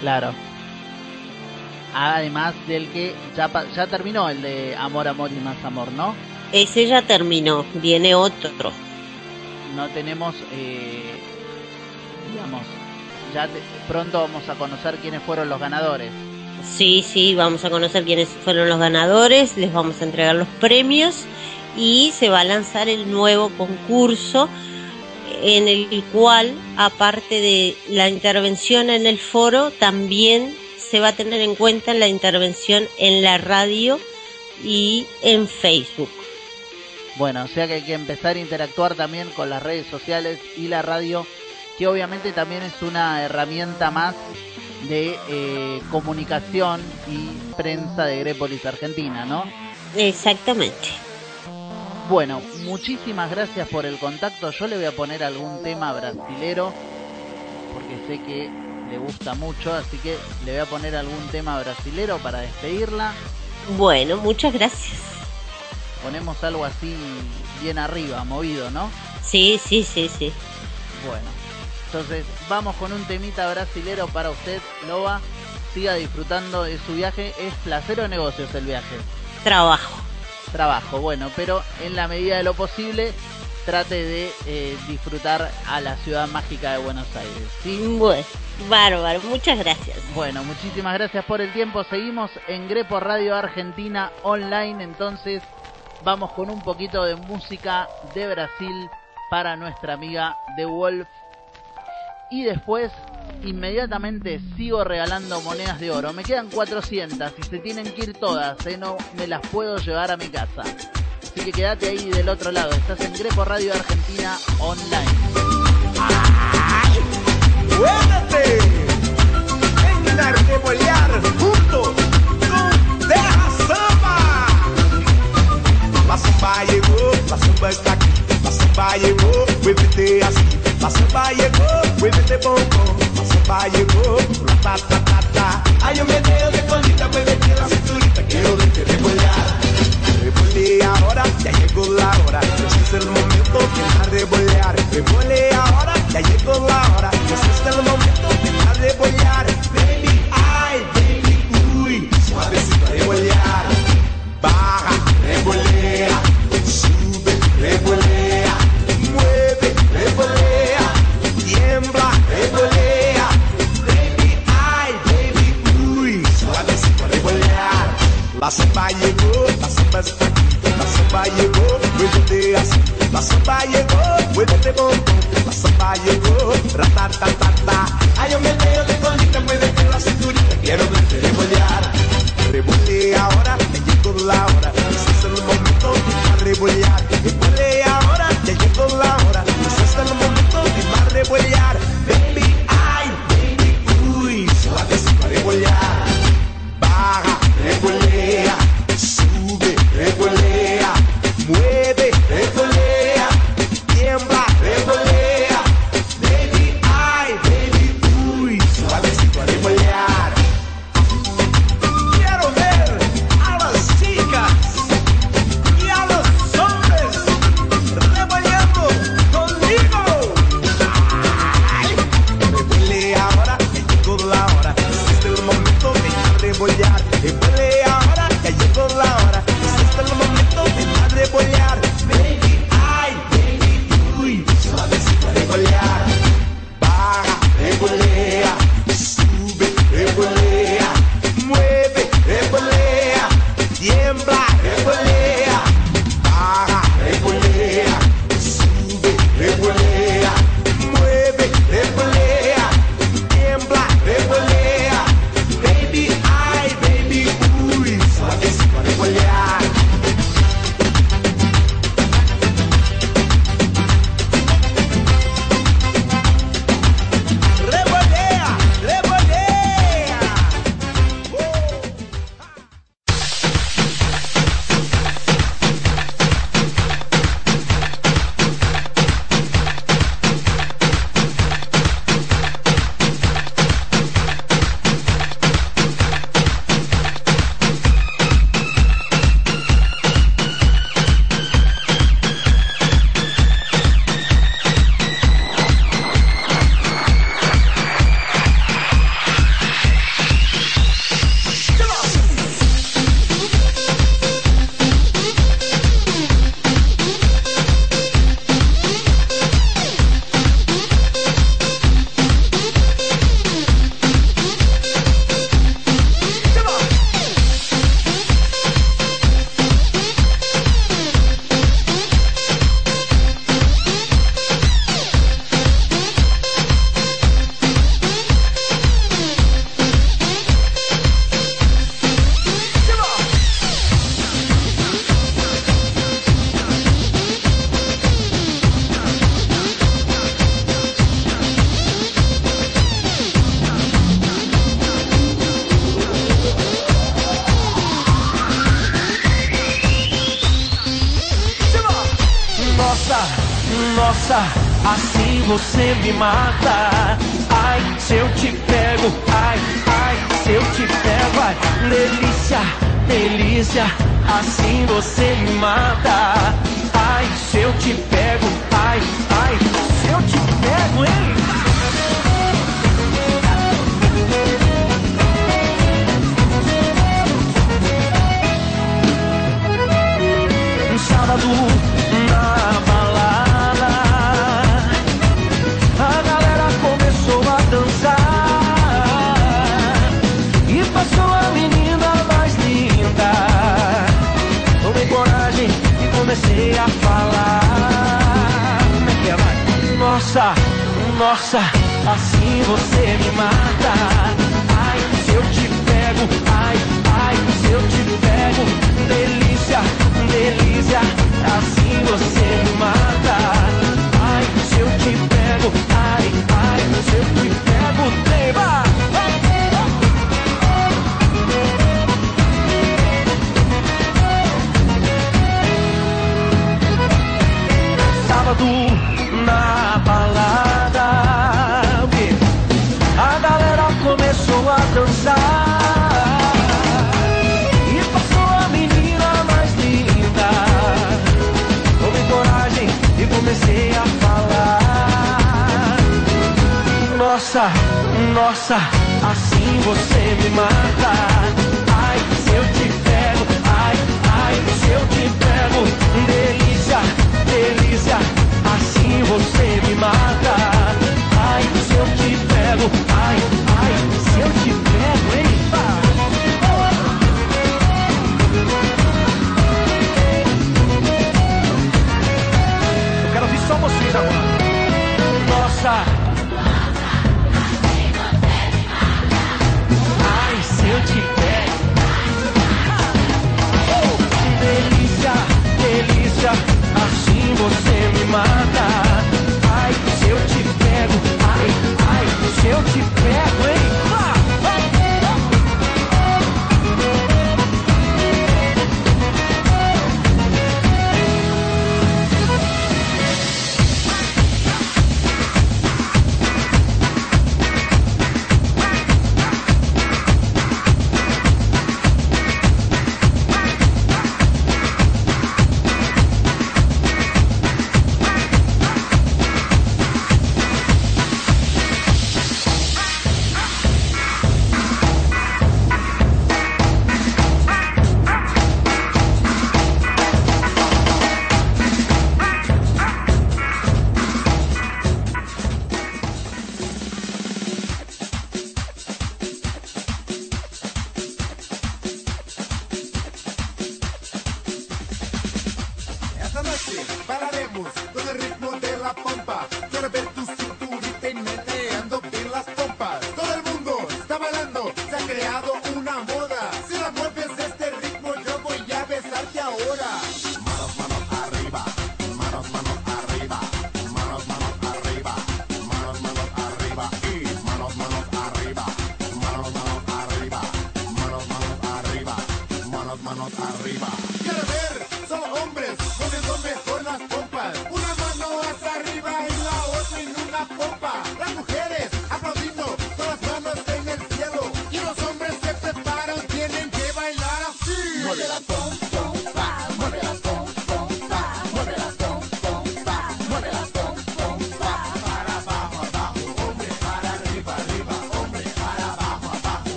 Claro. Además del que ya, ya terminó el de Amor, Amor y Más Amor, ¿no? Ese ya terminó, viene otro. No tenemos, eh, digamos, ya te- pronto vamos a conocer quiénes fueron los ganadores. Sí, sí, vamos a conocer quiénes fueron los ganadores, les vamos a entregar los premios y se va a lanzar el nuevo concurso en el cual, aparte de la intervención en el foro, también se va a tener en cuenta la intervención en la radio y en Facebook. Bueno, o sea que hay que empezar a interactuar también con las redes sociales y la radio, que obviamente también es una herramienta más de eh, comunicación y prensa de Grepolis Argentina, ¿no? Exactamente. Bueno, muchísimas gracias por el contacto. Yo le voy a poner algún tema brasilero, porque sé que le gusta mucho, así que le voy a poner algún tema brasilero para despedirla. Bueno, muchas gracias. Ponemos algo así bien arriba, movido, ¿no? Sí, sí, sí, sí. Bueno, entonces vamos con un temita brasilero para usted, Loba. Siga disfrutando de su viaje. ¿Es placer o negocios el viaje? Trabajo. Trabajo, bueno, pero en la medida de lo posible, trate de eh, disfrutar a la ciudad mágica de Buenos Aires. ¿sí? Bueno, bárbaro, muchas gracias. Bueno, muchísimas gracias por el tiempo. Seguimos en Grepo Radio Argentina online, entonces vamos con un poquito de música de Brasil para nuestra amiga The Wolf. Y después, inmediatamente sigo regalando monedas de oro. Me quedan 400 y se tienen que ir todas, ¿eh? no me las puedo llevar a mi casa. Así que quédate ahí del otro lado. Estás en Grepo Radio Argentina online. ¡Muévete! Vengan a juntos con Terra Samba. La samba llegó, la samba está aquí. La samba llegó, muévete así. Llegó, muévete poco. La samba llegó, ta ta ta ta. Hay un meneo de colita, muévete la cinturita. Quiero verte remolear. Revolea ahora, ya llegó la hora. Ese es el momento de revolear. Revolea ahora, ya llegó la hora. Ese es el momento de revolear. La samba llegó, la samba está aquí. La samba llegó, muévete así. La samba llegó, muévete bombón. La samba llegó, ratatatata. Hay un meneo de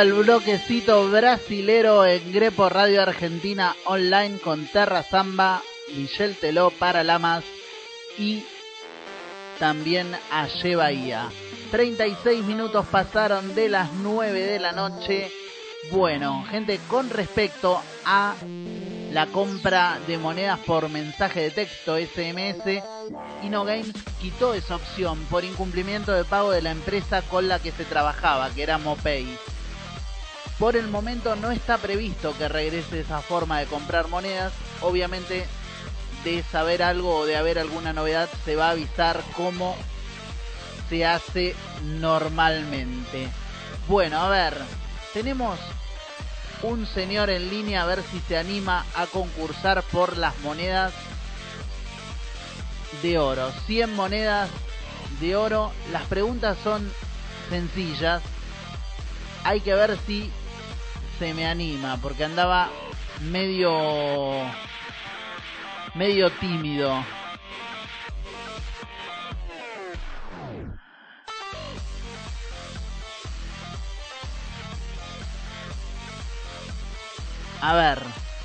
El bloquecito brasilero en Grepo Radio Argentina online con Terra Zamba, Michelle Teló para Lamas y también Aye Bahía. 36 minutos pasaron de las 9 de la noche. Bueno, gente, con respecto a la compra de monedas por mensaje de texto SMS, InnoGames quitó esa opción por incumplimiento de pago de la empresa con la que se trabajaba, que era Mopay. Por el momento no está previsto que regrese esa forma de comprar monedas. Obviamente de saber algo o de haber alguna novedad se va a avisar cómo se hace normalmente. Bueno, a ver, tenemos un señor en línea a ver si se anima a concursar por las monedas de oro. 100 monedas de oro. Las preguntas son sencillas. Hay que ver si se me anima porque andaba medio medio tímido. A ver,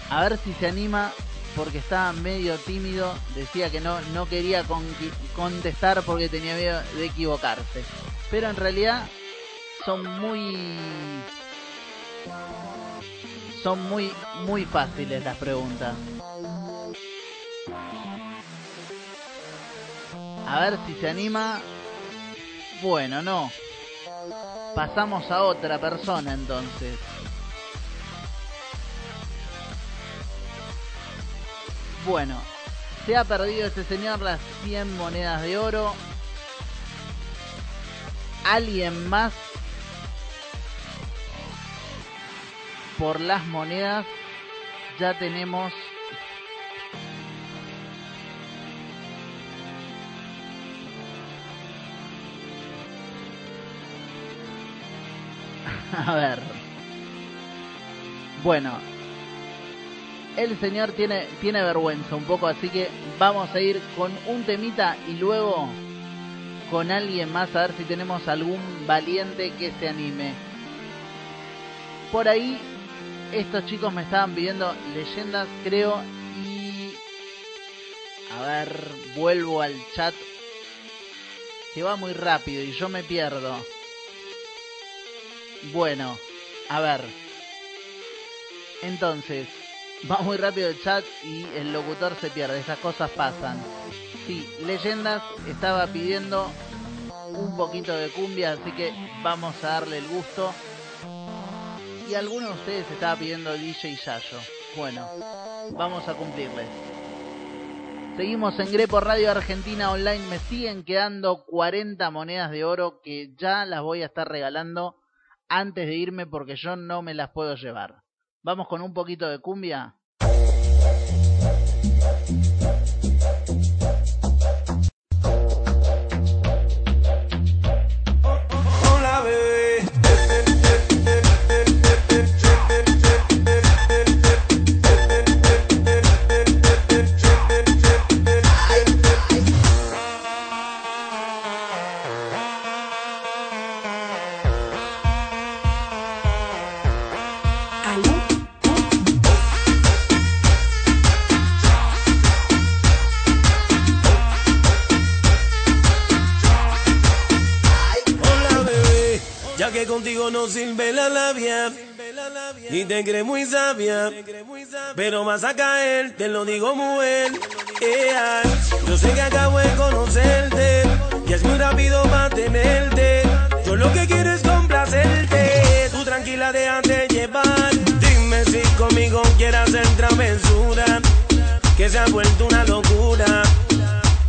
a ver si se anima porque estaba medio tímido, decía que no no quería con- contestar porque tenía miedo de equivocarse. Pero en realidad son muy son muy muy fáciles las preguntas. A ver si se anima. Bueno, no. Pasamos a otra persona entonces. Bueno, se ha perdido este señor las 100 monedas de oro. ¿Alguien más por las monedas? Ya tenemos A ver. Bueno. El señor tiene, tiene vergüenza un poco, así que vamos a ir con un temita y luego con alguien más a ver si tenemos algún valiente que se anime. Por ahí, estos chicos me estaban pidiendo leyendas, creo, y... A ver, vuelvo al chat. Que va muy rápido y yo me pierdo. Bueno, a ver. Entonces, va muy rápido el chat y el locutor se pierde. Esas cosas pasan. Sí, Leyendas estaba pidiendo un poquito de cumbia, así que vamos a darle el gusto. Y alguno de ustedes estaba pidiendo DJ Yayo. Bueno, vamos a cumplirles. Seguimos en Grepo Radio Argentina Online. Me siguen quedando 40 monedas de oro que ya las voy a estar regalando antes de irme porque yo no me las puedo llevar. Vamos con un poquito de cumbia. Contigo no sirve la labia y te crees muy sabia, pero vas a caer, te lo digo muy bien. Ea, Yo sé que acabo de conocerte y es muy rápido para tenerte. Yo lo que quiero es como la dejas de llevar. Dime si conmigo quieres hacer travesura, que se ha vuelto una locura.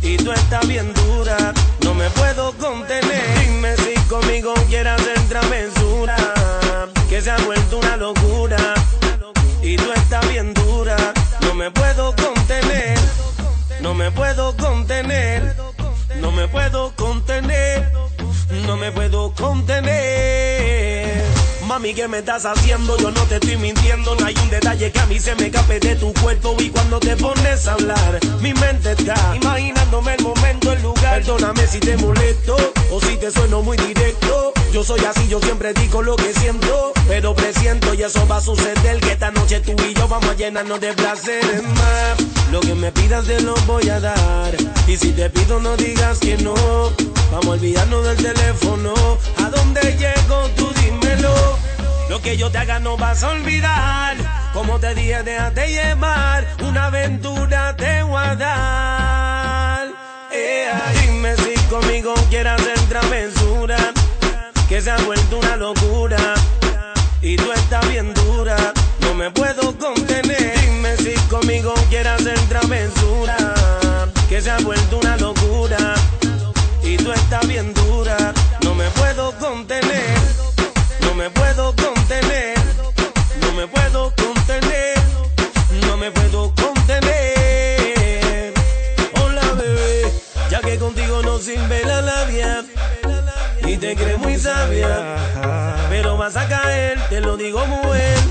Y tú estás bien dura, no me puedo contener. Dime si conmigo quieres hacer travesura, que se ha vuelto una locura. Y tú estás bien dura, no me puedo contener. No me puedo contener, no me puedo contener, no me puedo contener. Mami, ¿qué me estás haciendo? Yo no te estoy mintiendo. No hay un detalle que a mí se me escape de tu cuerpo. Y cuando te pones a hablar, mi mente está imaginándome el momento, el lugar. Perdóname si te molesto o si te sueno muy directo. Yo soy así, yo siempre digo lo que siento. Pero presiento y eso va a suceder. Que esta noche tú y yo vamos a llenarnos de placeres más. Lo que me pidas te lo voy a dar. Y si te pido, no digas que no. Vamos a olvidarnos del teléfono. ¿A dónde llego? Tú dímelo. Lo que yo te haga no vas a olvidar. Como te dije, déjate llevar. Una aventura te voy a dar. Ea, dime si conmigo quieres hacer. Que se ha vuelto una locura. Y tú estás bien dura. No me puedo contener. Se ha vuelto una locura. Y tú estás bien dura. No me puedo contener. No me puedo contener. No me puedo contener. No me puedo contener. Hola bebé, ya que contigo no sirve la labia. Y te crees muy sabia. Pero vas a caer, te lo digo mujer.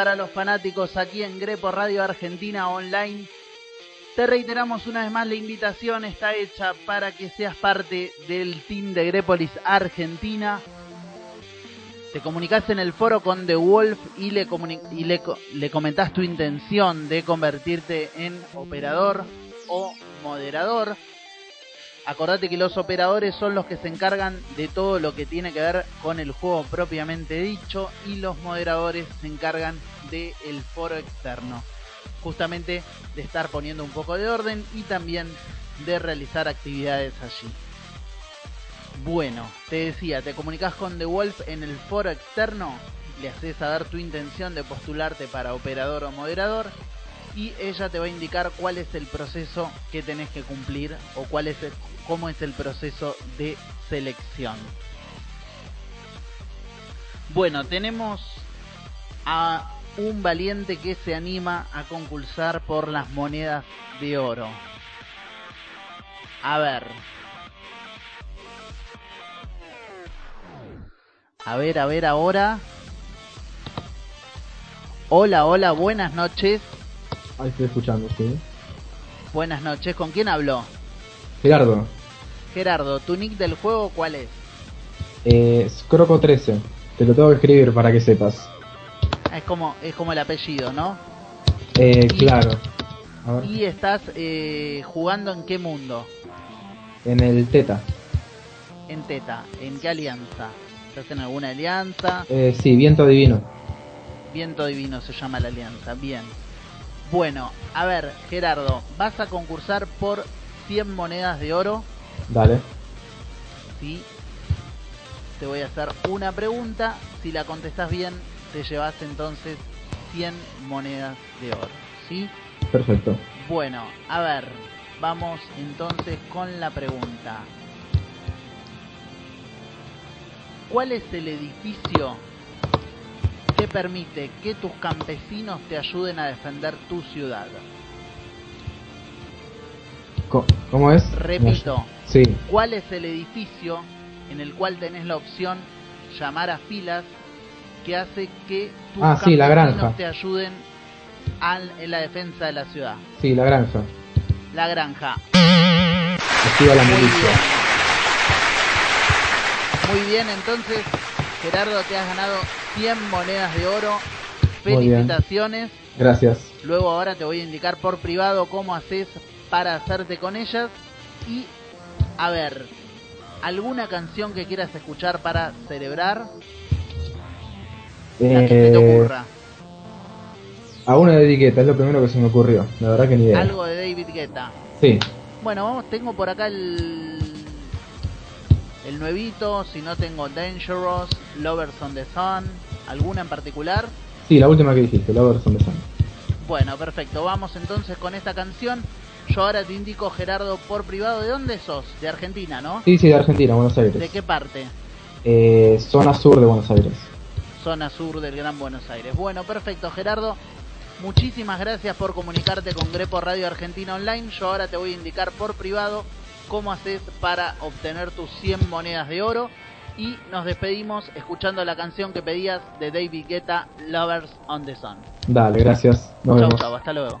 Para los fanáticos aquí en Grepo Radio Argentina Online. Te reiteramos una vez más la invitación está hecha para que seas parte del team de Grepolis Argentina. Te comunicas en el foro con The Wolf y le, y comentás tu intención de convertirte en operador o moderador. Acordate que los operadores son los que se encargan de todo lo que tiene que ver con el juego propiamente dicho y los moderadores se encargan del foro externo. Justamente de estar poniendo un poco de orden y también de realizar actividades allí. Bueno, te decía, te comunicas con The Wolf en el foro externo, le haces saber tu intención de postularte para operador o moderador y ella te va a indicar cuál es el proceso que tenés que cumplir o cuál es el- cómo es el proceso de selección. Bueno, tenemos a un valiente que se anima a concursar por las monedas de oro. A ver. A ver, a ver ahora. Hola, hola, buenas noches. Ahí estoy escuchando, sí. Buenas noches, ¿con quién habló? Gerardo, Gerardo, ¿tu nick del juego cuál es? eh, es Croco13. Te lo tengo que escribir para que sepas. Es como, es como el apellido, ¿no? Eh, claro. A ver. Y estás eh, jugando en qué mundo? En el Teta. En Teta, ¿en qué alianza? ¿Estás en alguna alianza? Eh, sí, Viento Divino. Viento Divino se llama la alianza, bien. Bueno, a ver, Gerardo, vas a concursar por 100 monedas de oro, Dale. ¿sí? Te voy a hacer una pregunta, si la contestas bien, te llevas entonces 100 monedas de oro, ¿sí? Perfecto. Bueno, a ver, vamos entonces con la pregunta. ¿Cuál es el edificio que permite que tus campesinos te ayuden a defender tu ciudad? ¿Cómo es? Repito. Sí. ¿Cuál es el edificio en el cual tenés la opción llamar a filas que hace que tus Ah, sí, la campesinos granja. te ayuden al- en la defensa de la ciudad? Sí, la granja. La granja. Activa la milicia. Muy bien, entonces, Gerardo, te has ganado 100 monedas de oro. Felicitaciones. Gracias. Luego ahora te voy a indicar por privado cómo haces para hacerte con ellas. Y, a ver, ¿alguna canción que quieras escuchar para celebrar? La que te Eh, ocurra. a una de etiqueta, es lo primero que se me ocurrió. La verdad que ni idea. Algo de David Guetta. Sí. Bueno, vamos, tengo por acá el el nuevito, si no tengo Dangerous, Lovers on the Sun, alguna en particular. Sí, la última que dijiste, la versión de Sun. Bueno, perfecto, vamos entonces con esta canción. Yo ahora te indico, Gerardo, por privado, ¿de dónde sos? De Argentina, ¿no? Sí, sí, de Argentina, Buenos Aires. ¿De qué parte? Eh, zona sur de Buenos Aires. Zona sur del Gran Buenos Aires. Bueno, perfecto, Gerardo. Muchísimas gracias por comunicarte con Grepo Radio Argentina Online. Yo ahora te voy a indicar por privado cómo haces para obtener tus 100 monedas de oro. Y nos despedimos escuchando la canción que pedías de David Guetta, Lovers on the Sun. Dale, gracias. Nos Chau, vemos. chau, hasta luego.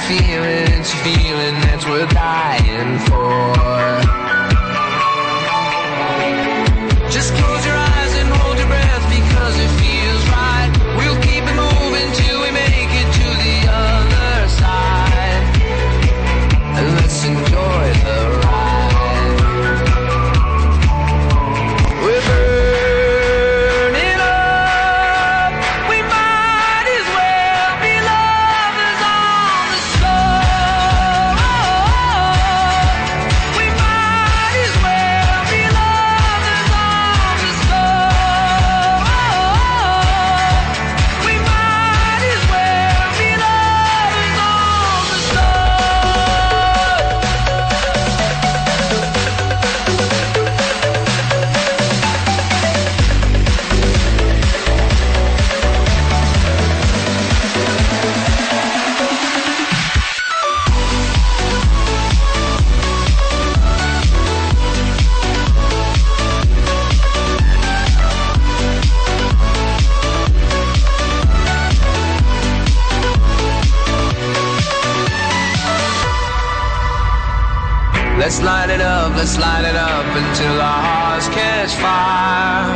a feeling, it's a feeling that's worth dying for. Just keep. Let's light it up, let's light it up until our hearts catch fire.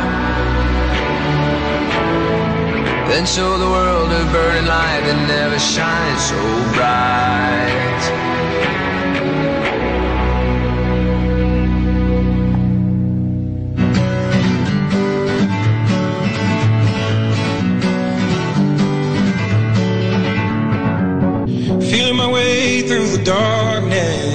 Then show the world a burning light that never shines so bright. Feeling my way through the darkness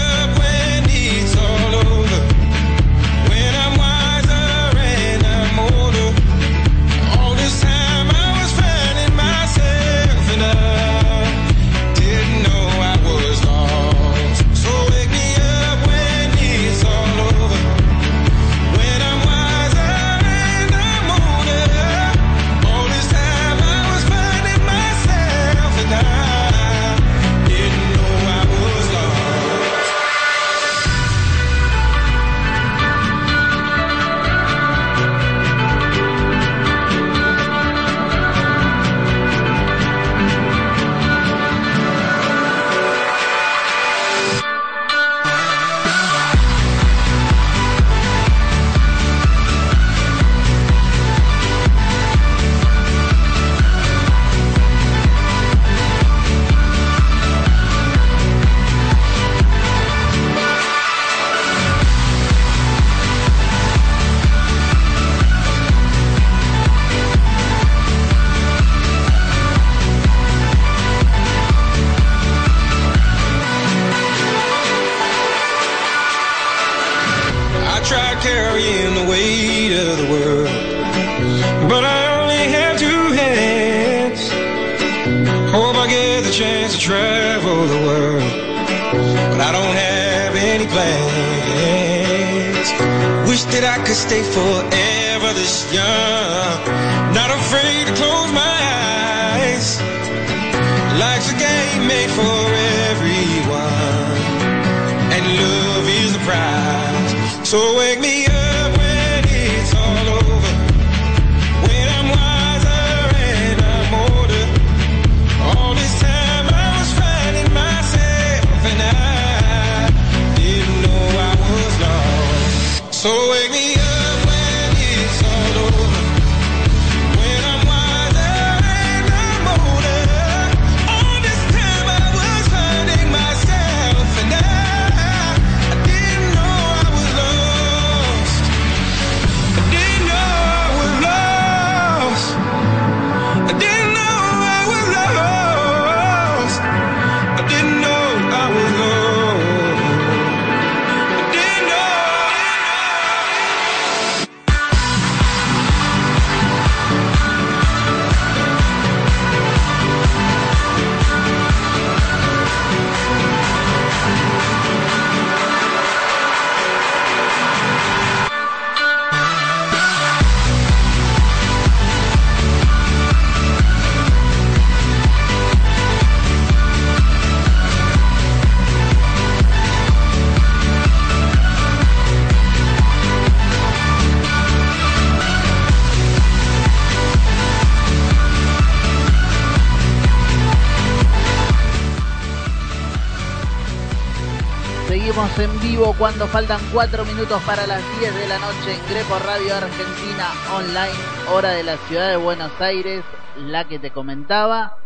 Vivo cuando faltan 4 minutos para las 10 de la noche en Grepo Radio Argentina Online, hora de la ciudad de Buenos Aires, la que te comentaba.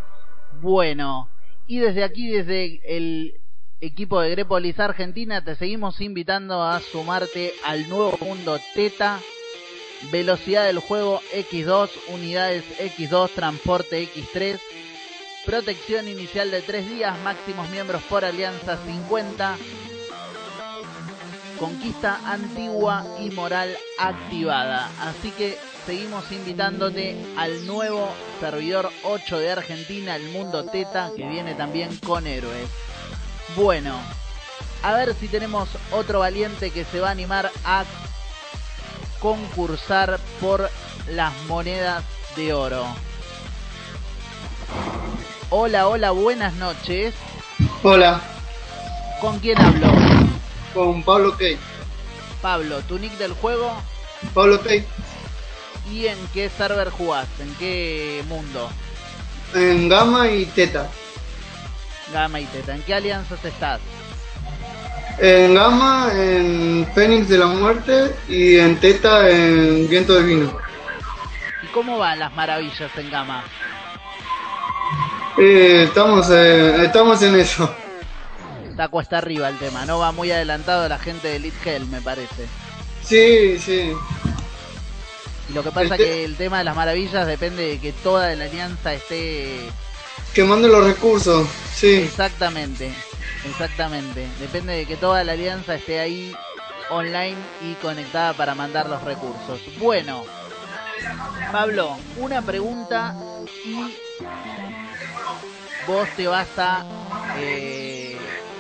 Bueno, y desde aquí, desde el equipo de Grepolis Argentina, te seguimos invitando a sumarte al nuevo mundo Teta. Velocidad del juego X2, unidades X2, transporte X3, protección inicial de 3 días, máximos miembros por alianza 50, conquista antigua y moral activada. Así que seguimos invitándote al nuevo servidor 8 de Argentina, el Mundo Teta, que viene también con héroes. Bueno, a ver si tenemos otro valiente que se va a animar a concursar por las monedas de oro. Hola, hola, buenas noches. Hola, ¿Con quién hablo? Con Pablo Key. Pablo, tu nick del juego Pablo Key, y en qué server jugás, en qué mundo. en Gama y Teta. Gama y Teta, ¿en qué alianzas estás? En Gama, en Fénix de la Muerte y en Teta, en Viento Divino. ¿Y cómo van las maravillas en Gama? Eh, estamos, eh, estamos en eso. Está cuesta arriba el tema, no va muy adelantado la gente de Elite Hell, me parece. Sí, sí. Y lo que pasa que el tema de las maravillas depende de que toda la alianza esté Quemando los recursos, sí. Exactamente, exactamente. Depende de que toda la alianza esté ahí online y conectada para mandar los recursos. Bueno, Pablo, una pregunta y vos te vas a eh,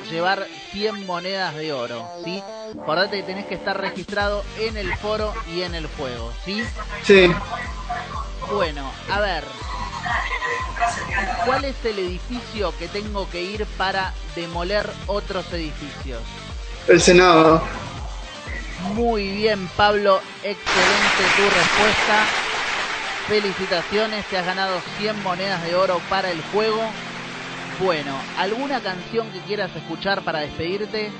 llevar 100 monedas de oro, ¿sí? Acordate que tenés que estar registrado en el foro y en el juego, ¿sí? Sí. Bueno, a ver. ¿Cuál es el edificio que tengo que ir para demoler otros edificios? El Senado. Muy bien, Pablo. Excelente tu respuesta. Felicitaciones, te has ganado 100 monedas de oro para el juego. Bueno, ¿alguna canción que quieras escuchar para despedirte?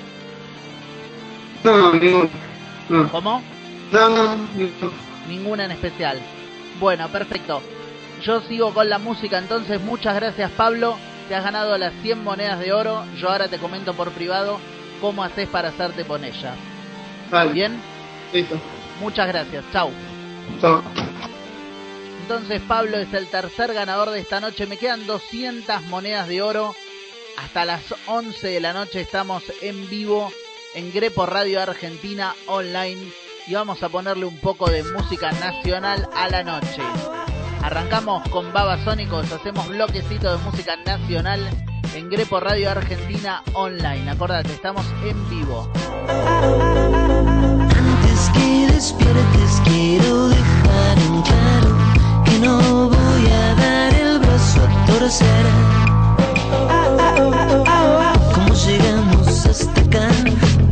No. ¿Cómo? No. Ninguna en especial. Bueno, perfecto. Yo sigo con la música, entonces muchas gracias Pablo. Te has ganado las 100 monedas de oro. Yo ahora te comento por privado cómo haces para hacerte con ella. Vale. ¿Bien? Listo. Muchas gracias. Chau. Chao. Entonces Pablo es el tercer ganador de esta noche. Me quedan 200 monedas de oro. Hasta las 11 de la noche estamos en vivo en Grepo Radio Argentina Online y vamos a ponerle un poco de música nacional a la noche. Arrancamos con Babasónicos, hacemos bloquecito de música nacional en Grepo Radio Argentina Online. Acordate, estamos en vivo. No voy a dar el brazo a torcer. ¿Cómo llegamos hasta acá?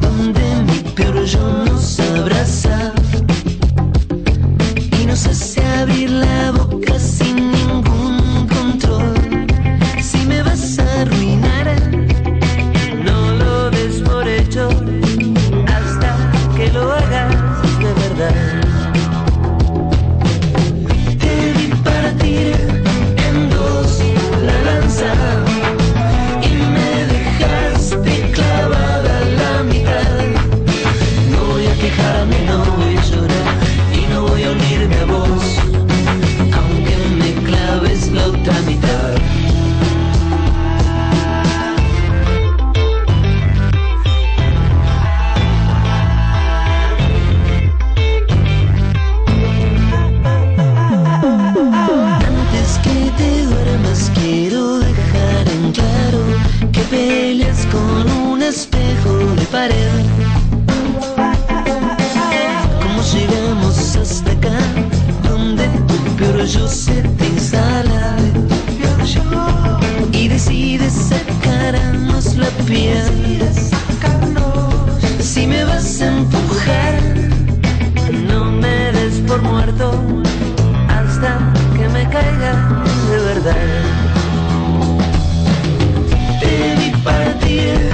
Donde mi peor yo nos abraza y nos hace abrir la boca sin la piel. Si me vas a empujar, no me des por muerto hasta que me caiga de verdad. Te vi partir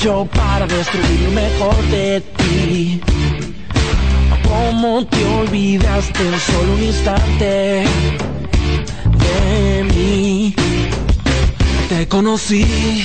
hecho para destruir mejor de ti? ¿Cómo te olvidaste en solo un instante de mí? Te conocí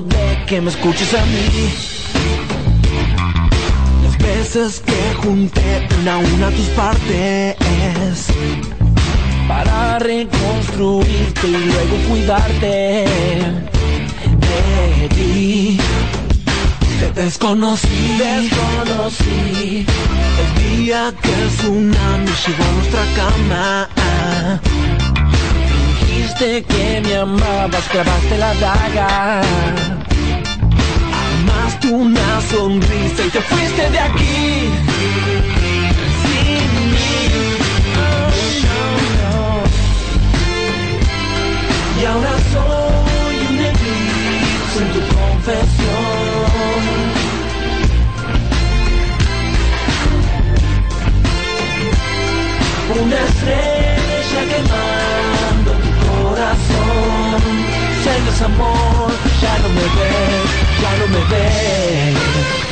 de que me escuches a mí. Las veces que junté una a una tus partes para reconstruirte y luego cuidarte de ti. Te desconocí, desconocí el día que el tsunami llegó a nuestra cama. Fingiste que me amabas, clavaste la daga. Amaste una sonrisa y te fuiste de aquí. Sin mí. Y ahora soy un eclipse en tu confesión. Una estrella Desamor, ya no me ves, ya no me ves.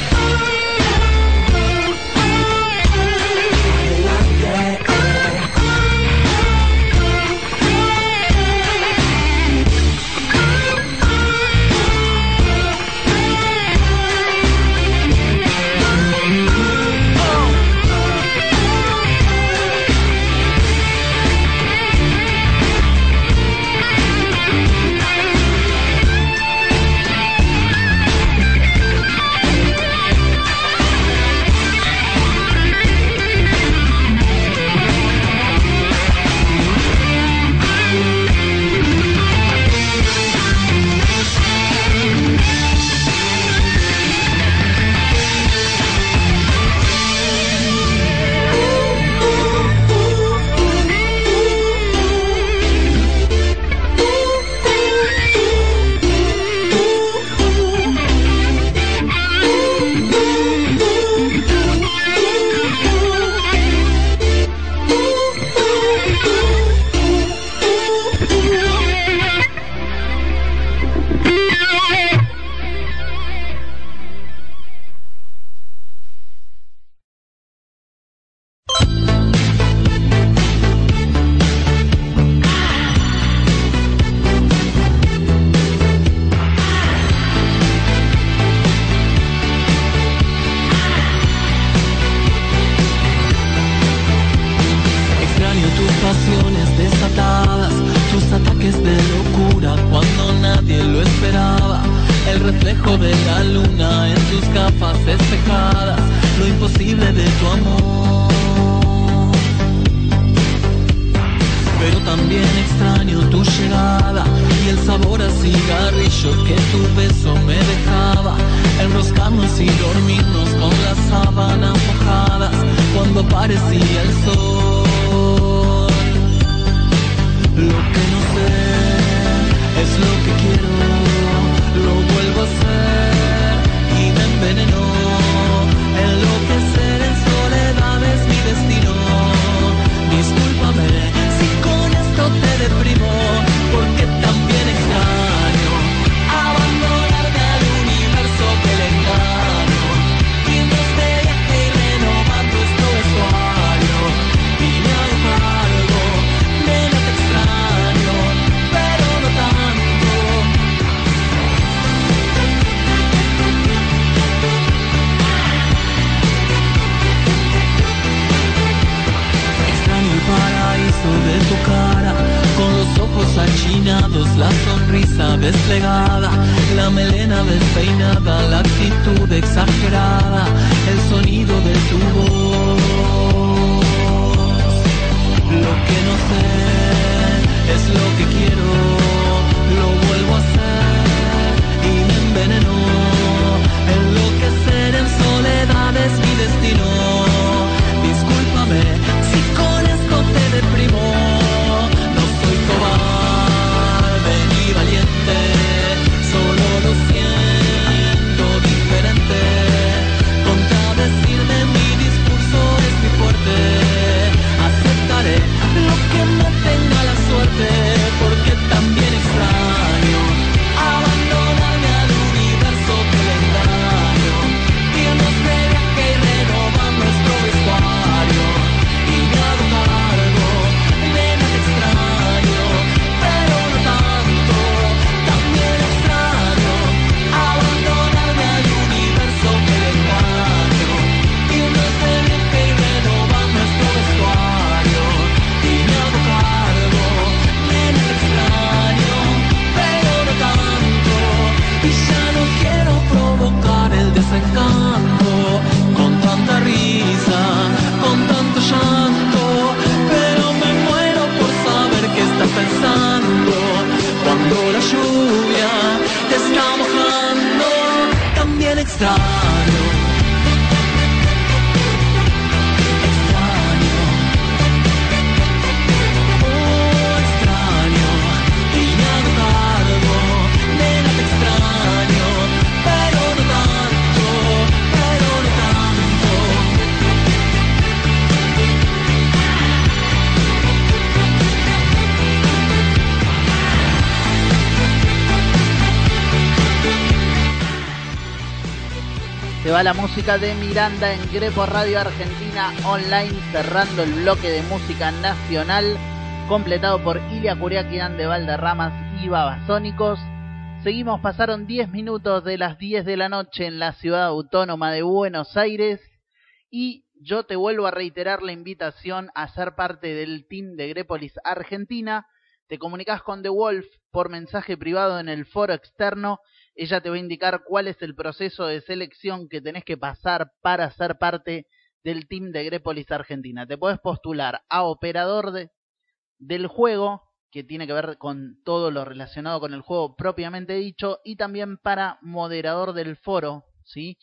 También va la música de Miranda en Grepo Radio Argentina Online, cerrando el bloque de música nacional, completado por Ilia Curiaquian de Valderramas y Babasónicos. Seguimos, pasaron 10 minutos de las 10 de la noche en la ciudad autónoma de Buenos Aires y yo te vuelvo a reiterar la invitación a ser parte del team de Grepolis Argentina. Te comunicas con The Wolf por mensaje privado en el foro externo ella te va a indicar cuál es el proceso de selección que tenés que pasar para ser parte del team de Grepolis Argentina. Te puedes postular a operador de, del juego, que tiene que ver con todo lo relacionado con el juego propiamente dicho, y también para moderador del foro, ¿sí?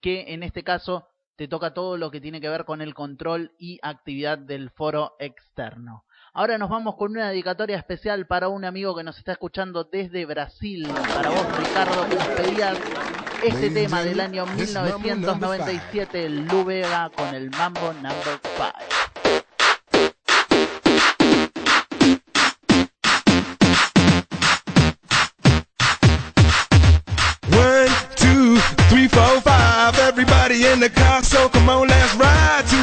que en este caso te toca todo lo que tiene que ver con el control y actividad del foro externo. Ahora nos vamos con una dedicatoria especial para un amigo que nos está escuchando desde Brasil. Para vos, Ricardo, que nos pedías este tema del año 1997, el Lu Vega con el Mambo Number 5. One, two, three, four, five. Everybody in the car, so come on, let's ride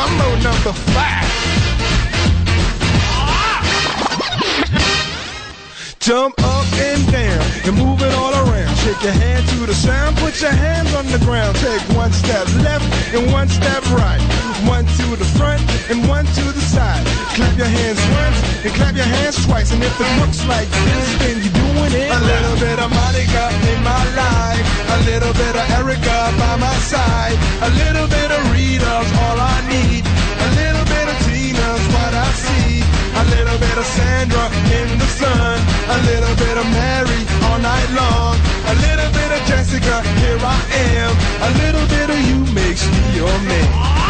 Mambo number five. Jump up and down and move it all around. Shake your hand to the sound, put your hands on the ground. Take one step left and one step right. One to the front and one to the side. Clap your hands once and clap your hands twice. And if it looks like this, then you're doing it. A little bit of Monica in my life. A little bit of Erica by my side. A little bit of Rita's all I need. A little bit of Tina's what I see. A little bit of Sandra in the sun. A little bit of Mary all night long. A little bit of Jessica, here I am. A little bit of you makes me your man.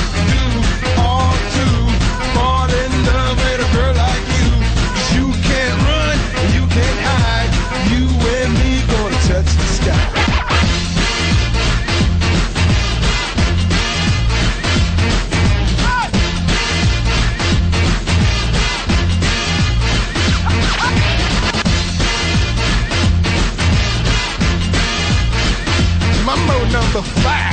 number five.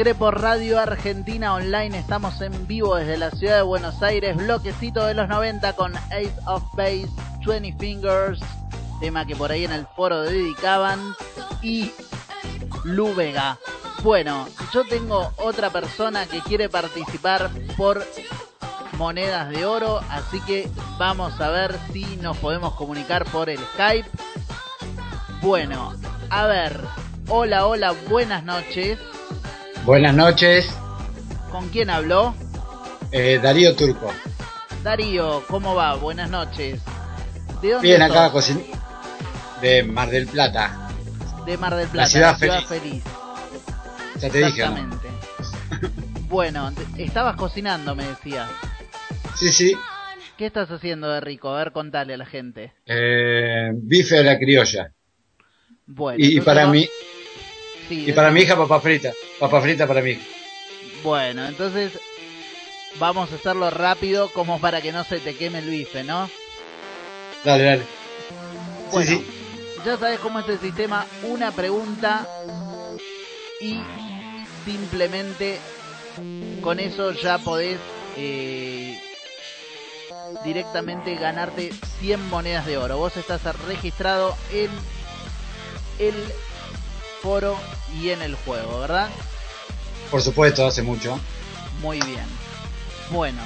En Grepo Radio Argentina Online, estamos en vivo desde la ciudad de Buenos Aires, bloquecito de los 90 con Ace of Base, 20 Fingers, tema que por ahí en el foro dedicaban, y Lu Vega. Bueno, yo tengo otra persona que quiere participar por monedas de oro, así que vamos a ver si nos podemos comunicar por el Skype. Bueno, a ver, hola, hola, buenas noches. Buenas noches, ¿Con quién habló? eh, Darío Turco. Darío, ¿cómo va? Buenas noches. ¿De dónde Bien, sos? acá cocin- de Mar del Plata. De Mar del Plata, ciudad la ciudad feliz. Ya te dije, ¿no? Exactamente. bueno, estabas cocinando, me decías. Sí, sí. ¿Qué estás haciendo de rico? A ver, contale a la gente. Eh, bife a la criolla. Bueno, y, para no- mí Sí, y para mi hija papa frita. Papa frita para mi hija. Bueno, entonces vamos a hacerlo rápido como para que no se te queme el bife, ¿no? Dale, dale. Bueno, ya sabes cómo es el sistema, una pregunta y simplemente con eso ya podés eh, directamente ganarte 100 monedas de oro. Vos estás registrado en el foro y en el juego, ¿verdad? Por supuesto, hace mucho. Muy bien. Bueno.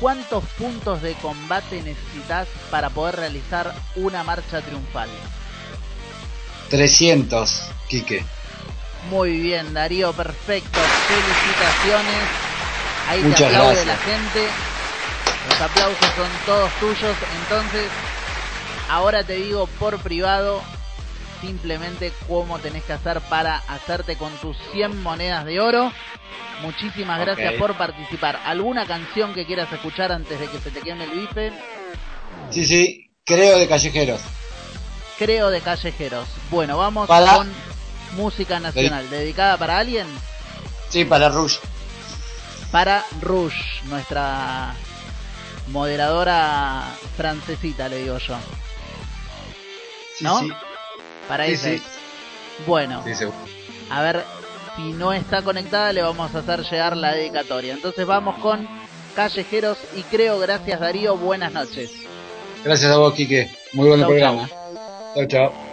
¿Cuántos puntos de combate necesitas para poder realizar una marcha triunfal? 300, Quique. Muy bien, Darío, perfecto. Felicitaciones. Ahí te Muchas aplaude gracias. la gente. Los aplausos son todos tuyos. Entonces, ahora te digo por privado simplemente cómo tenés que hacer para hacerte con tus 100 monedas de oro. Muchísimas gracias por participar. ¿Alguna canción que quieras escuchar antes de que se te queme el bife? Sí, sí, creo de callejeros. Creo de callejeros. Bueno, vamos Para- con música nacional. ¿Dedicada para alguien? Sí, para Rush. Para Rush, nuestra moderadora francesita, le digo yo. Sí, ¿No? sí. Para Sí, ese. sí. Bueno, Sí, a ver si no está conectada, le vamos a hacer llegar la dedicatoria. Entonces vamos con Callejeros y creo, gracias Darío, buenas noches. Gracias a vos, Quique. Muy buen Chau, programa. Chao, chao.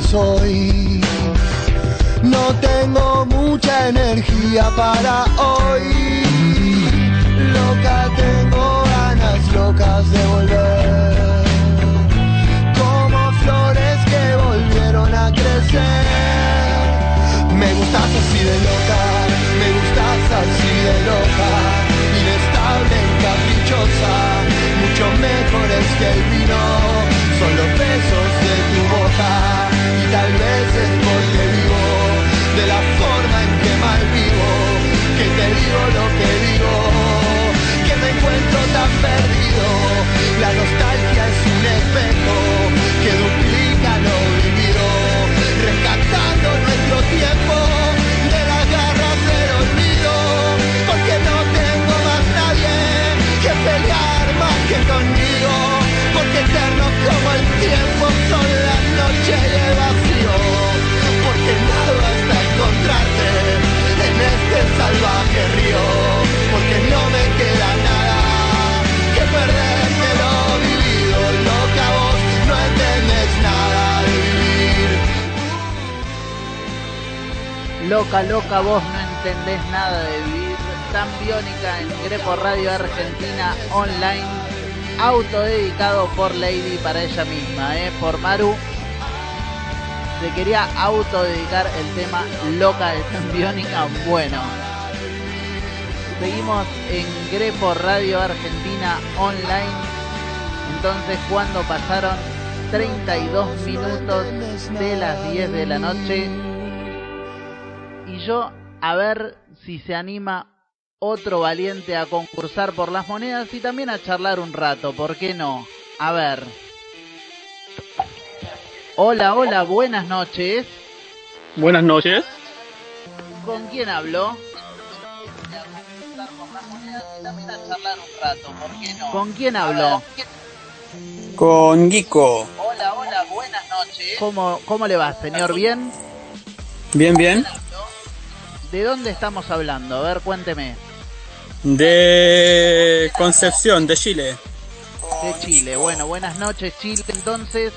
Que soy. Loca, loca, vos no entendés nada de vivir. Tan biónica en Grepo Radio Argentina Online. Autodedicado por Lady para ella misma, ¿eh? por Maru. Se quería autodedicar el tema Loca de Tan biónica. Bueno, seguimos en Grepo Radio Argentina Online. Entonces, cuando pasaron 32 minutos de las 10 de la noche, yo a ver si se anima otro valiente a concursar por las monedas y también a charlar un rato, ¿por qué no? A ver. Hola, hola, buenas noches. Buenas noches. ¿Con quién hablo? ¿Con quién hablo? Con Gico. Hola, hola, buenas noches. ¿Cómo, cómo le va, señor? ¿Bien? Bien, bien. ¿De dónde estamos hablando? A ver, cuénteme. De Concepción, de Chile. De Chile. Bueno, buenas noches, Chile. Entonces,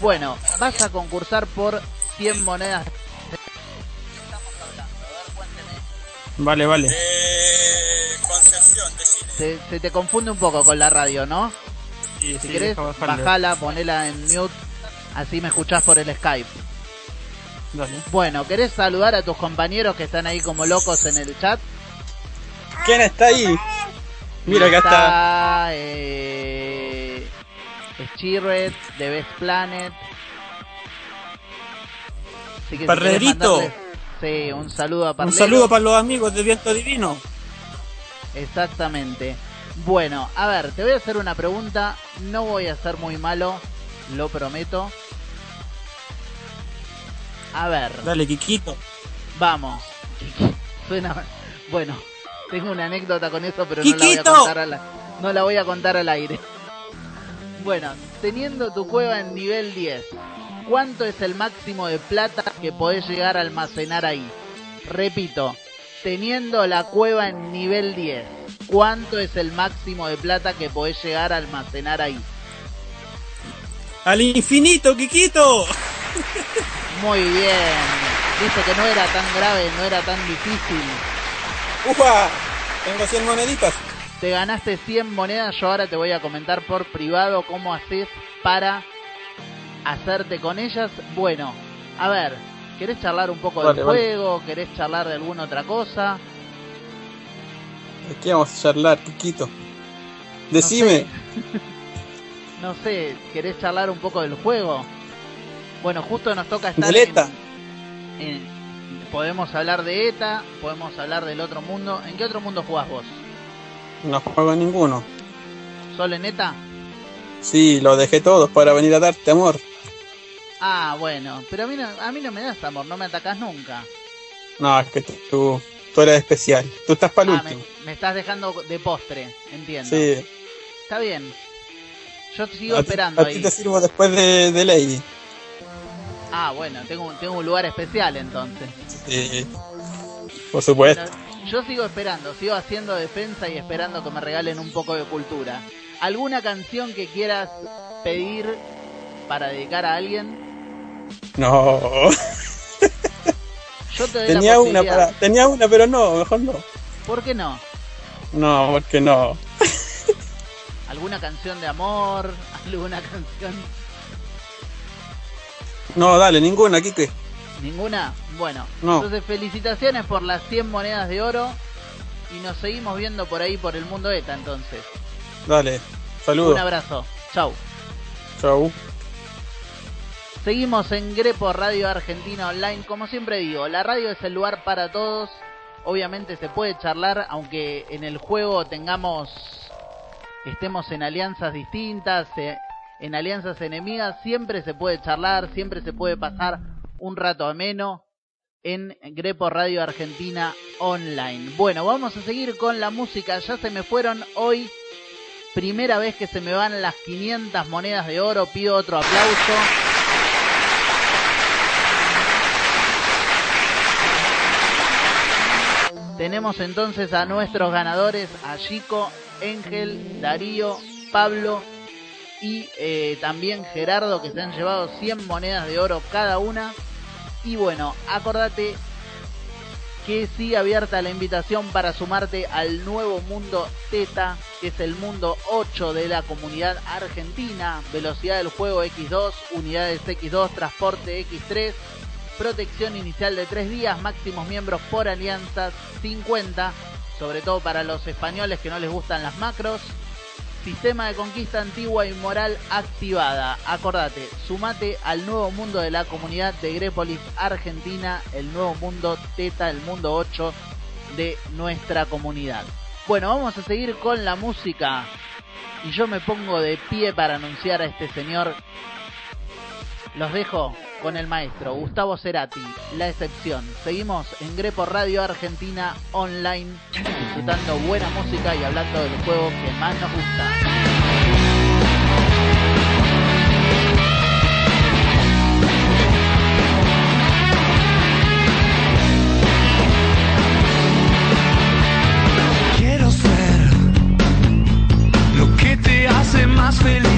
bueno, vas a concursar por 100 monedas. Vale, vale. Se, se te confunde un poco con la radio, ¿no? Sí, si sí, querés, bajala, ponela en mute, así me escuchás por el Skype. Dale. Bueno, ¿querés saludar a tus compañeros que están ahí como locos en el chat? ¿Quién está ahí? Mira, acá está. Eh, Chirret, The Best Planet. Así que si Sí, un saludo a Un Parrero. saludo para los amigos de Viento Divino. Exactamente. Bueno, a ver, te voy a hacer una pregunta. No voy a ser muy malo, lo prometo. A ver, Dale, Kikito. vamos. Suena. Bueno, tengo una anécdota con eso, pero no la voy a contar al, no la voy a contar al aire. Bueno, teniendo tu cueva en nivel 10, ¿cuánto es el máximo de plata que podés llegar a almacenar ahí? Repito, teniendo la cueva en nivel 10, ¿cuánto es el máximo de plata que podés llegar a almacenar ahí? ¡Al infinito, Kikito! Muy bien. Dice que no era tan grave, no era tan difícil. ¡Ufa! Tengo 100 moneditas. Te ganaste 100 monedas, yo ahora te voy a comentar por privado cómo haces para hacerte con ellas. Bueno, a ver, ¿querés charlar un poco Vale, del vale. juego? ¿Querés charlar de alguna otra cosa? Aquí vamos a charlar, Kikito. Decime. No sé, ¿querés charlar un poco del juego? Bueno, justo nos toca estar ETA. en- en- podemos hablar de ETA, podemos hablar del otro mundo. ¿En qué otro mundo jugás vos? No juego ninguno. ¿Solo en ETA? Sí, lo dejé todos para venir a darte amor. Ah, bueno, pero a mí no, a mí no me das amor, no me atacás nunca. No, es que tú, tú eres especial. Tú estás para el Ah, me, último. me estás dejando de postre, entiendo. Sí. Está bien. Yo sigo A ti- esperando a ti ahí. te sirvo después de, de Lady. Ah, bueno, tengo, un- tengo un lugar especial entonces. Sí. Por supuesto. Bueno, yo sigo esperando, sigo haciendo defensa y esperando que me regalen un poco de cultura. ¿Alguna canción que quieras pedir para dedicar a alguien? No. Yo te Tenía la una, para, tenía una, pero no, mejor no. ¿Por qué no? No, porque no. ¿Alguna canción de amor? ¿Alguna canción? No, dale, ninguna, Kike. ¿Ninguna? Bueno, No. entonces felicitaciones por las 100 monedas de oro y nos seguimos viendo por ahí por el mundo ETA entonces. Dale. Saludos. Un abrazo. Chau. Chau. Seguimos en Grepo Radio Argentina Online. Como siempre digo, la radio es el lugar para todos. Obviamente se puede charlar, aunque en el juego tengamos, estemos en alianzas distintas, eh, en alianzas enemigas, siempre se puede charlar, siempre se puede pasar un rato ameno en Grepo Radio Argentina Online. Bueno, vamos a seguir con la música. Ya se me fueron hoy. Primera vez que se me van las 500 monedas de oro. Pido otro aplauso. Tenemos entonces a nuestros ganadores, a Chico, Ángel, Darío, Pablo y eh, también Gerardo que se han llevado 100 monedas de oro cada una. Y bueno, acordate que sigue abierta la invitación para sumarte al nuevo mundo Teta, que es el mundo 8 de la comunidad argentina, velocidad del juego X2, unidades X2, transporte X3, protección inicial de 3 días, máximos miembros por alianzas 50, sobre todo para los españoles que no les gustan las macros. Sistema de conquista antigua y moral activada. Acordate, sumate al nuevo mundo de la comunidad de Grepolis Argentina, el nuevo mundo Teta, el mundo 8 de nuestra comunidad. Bueno, vamos a seguir con la música. Y yo me pongo de pie para anunciar a este señor. Los dejo con el maestro Gustavo Cerati, La Excepción. Seguimos en Grepo Radio Argentina Online, disfrutando buena música y hablando del juego que más nos gusta. Quiero ser lo que te hace más feliz.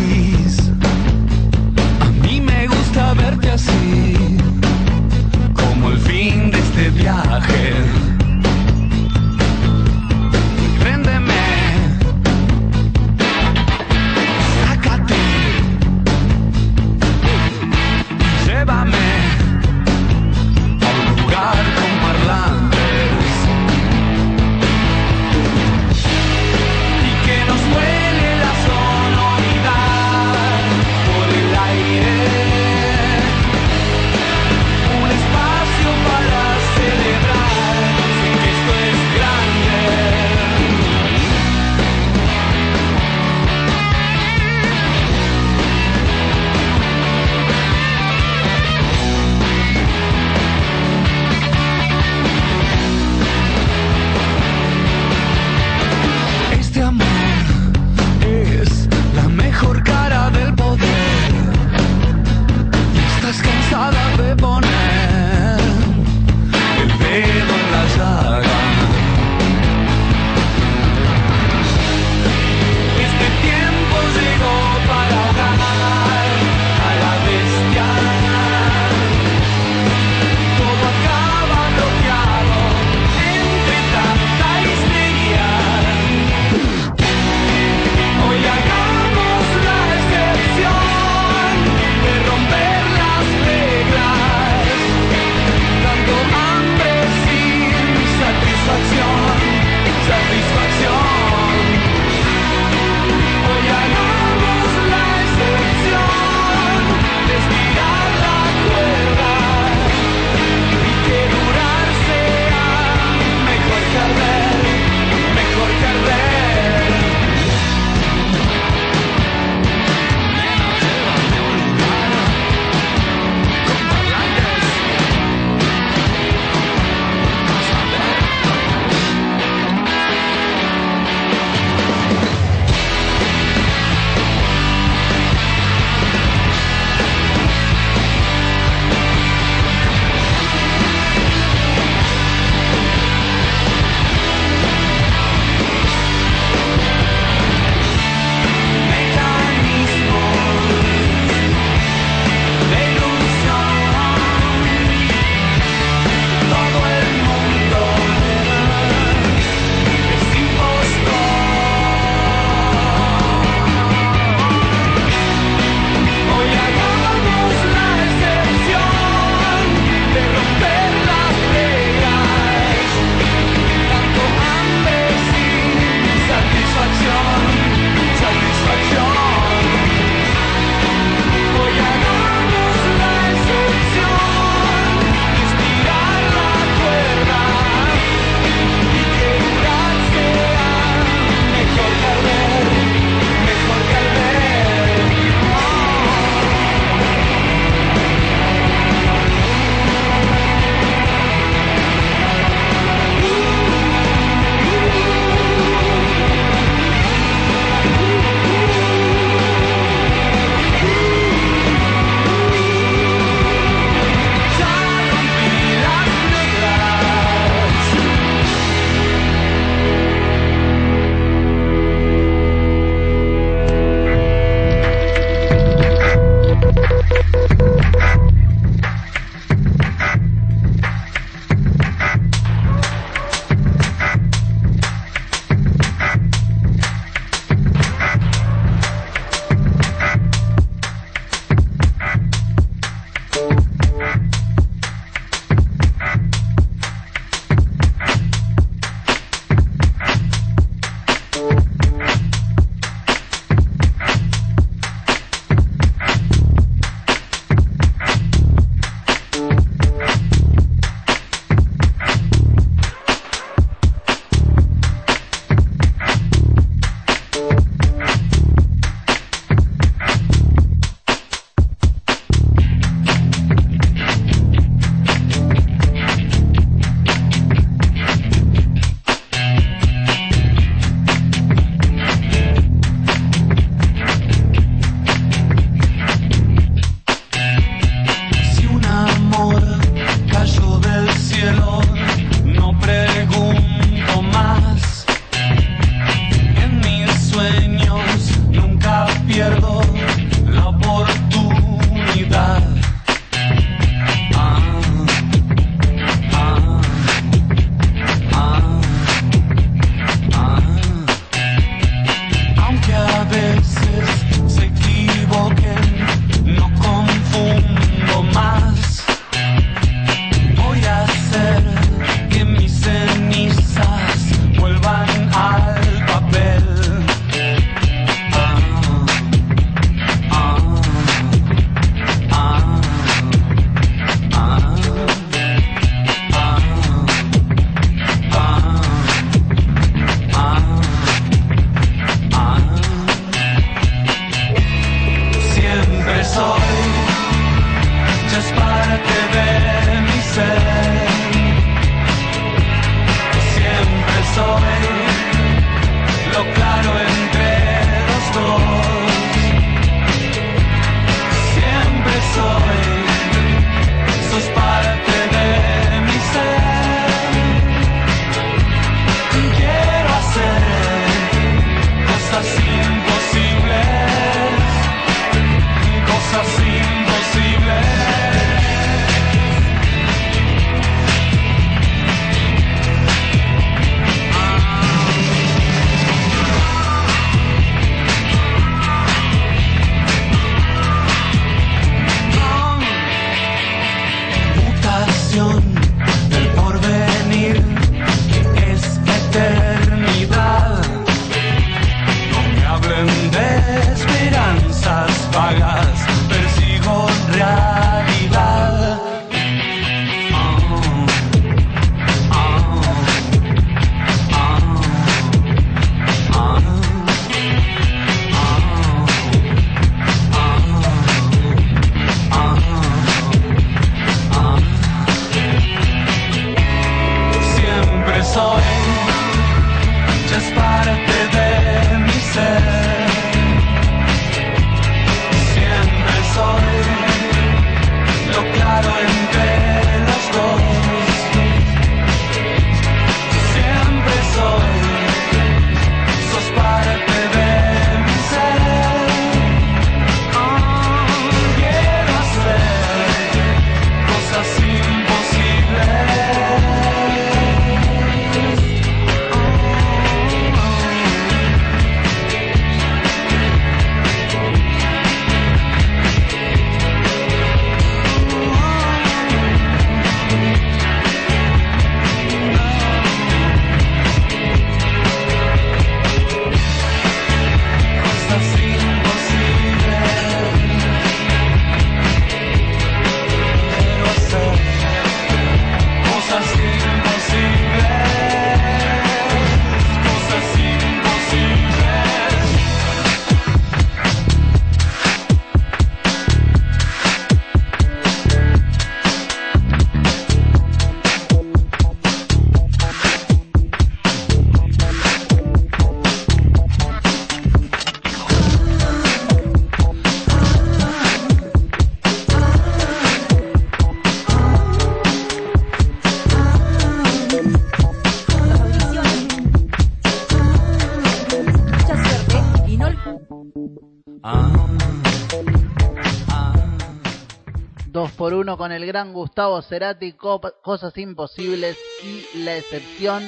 Por 1 con el gran Gustavo Cerati, Cosas Imposibles y La Excepción.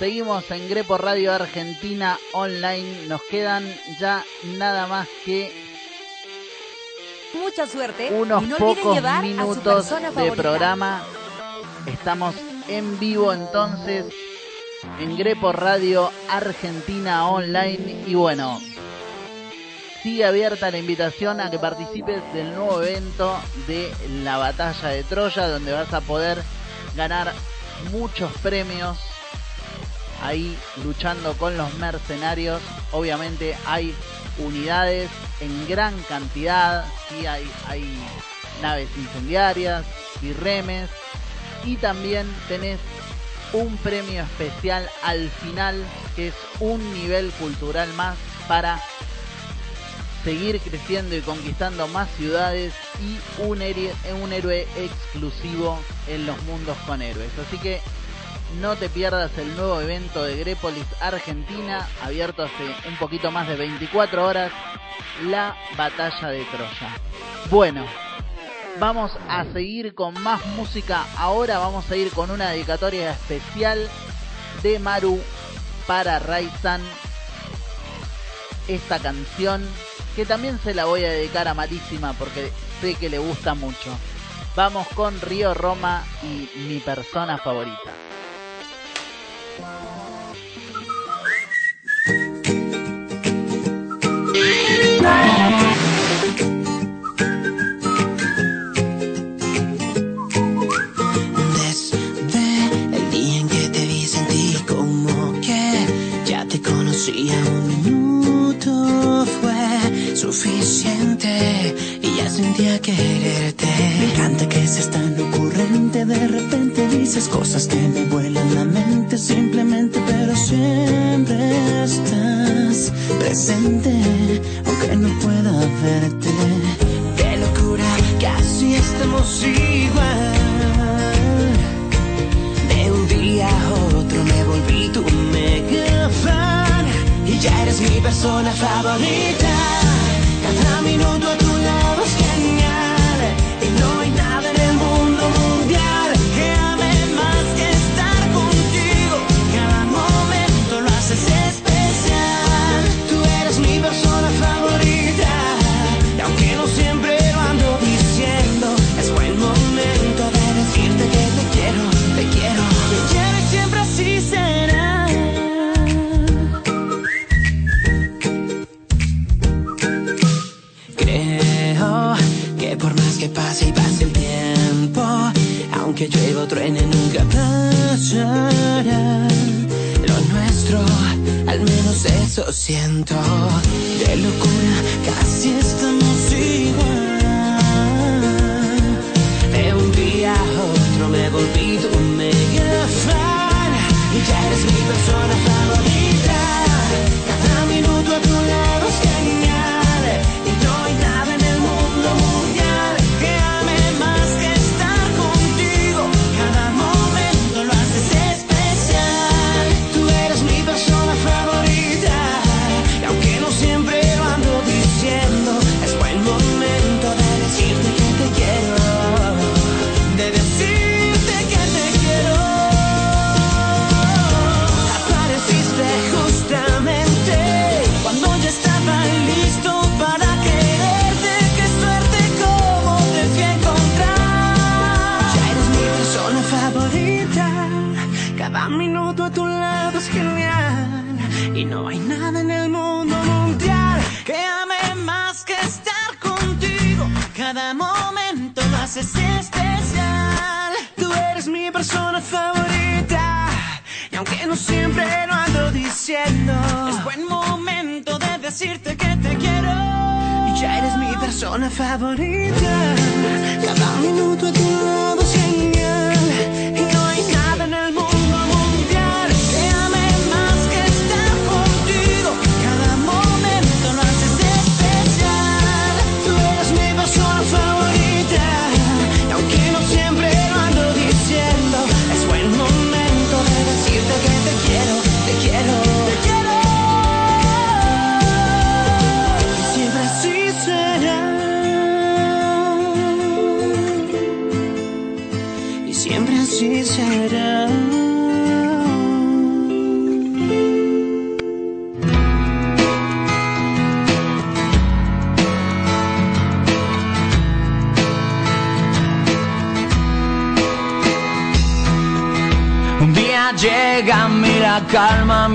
Seguimos en Grepo Radio Argentina Online. Nos quedan ya nada más que Mucha suerte. unos y no olviden pocos minutos de favorita. programa. Estamos en vivo entonces en Grepo Radio Argentina Online. Y bueno, sigue abierta la invitación a que participes del nuevo evento de la batalla de Troya, donde vas a poder ganar muchos premios ahí luchando con los mercenarios. Obviamente hay unidades en gran cantidad, sí, hay, hay naves incendiarias y remes. Y también tenés un premio especial al final, que es un nivel cultural más para seguir creciendo y conquistando más ciudades y un, héroe- un héroe exclusivo en los mundos con héroes. Así que no te pierdas el nuevo evento de Grepolis Argentina, abierto hace un poquito más de 24 horas, la batalla de Troya. Bueno, vamos a seguir con más música. Ahora vamos a ir con una dedicatoria especial de Maru para Raizan. Esta canción que también se la voy a dedicar a Marísima porque sé que le gusta mucho. Vamos con Río Roma y mi persona favorita. Desde el día en que te vi sentí como que ya te conocía un minuto suficiente y ya sentía quererte. Me encanta que seas tan ocurrente, de repente dices cosas que me vuelan la mente simplemente, pero siempre estás presente, aunque no pueda verte. Qué locura, casi estamos igual. De un día a otro me volví tu mega fan y ya eres mi persona favorita. Cada minuto a tu nunca pasará. Lo nuestro, al menos eso siento. De locura, favorita. Cada minuto a tu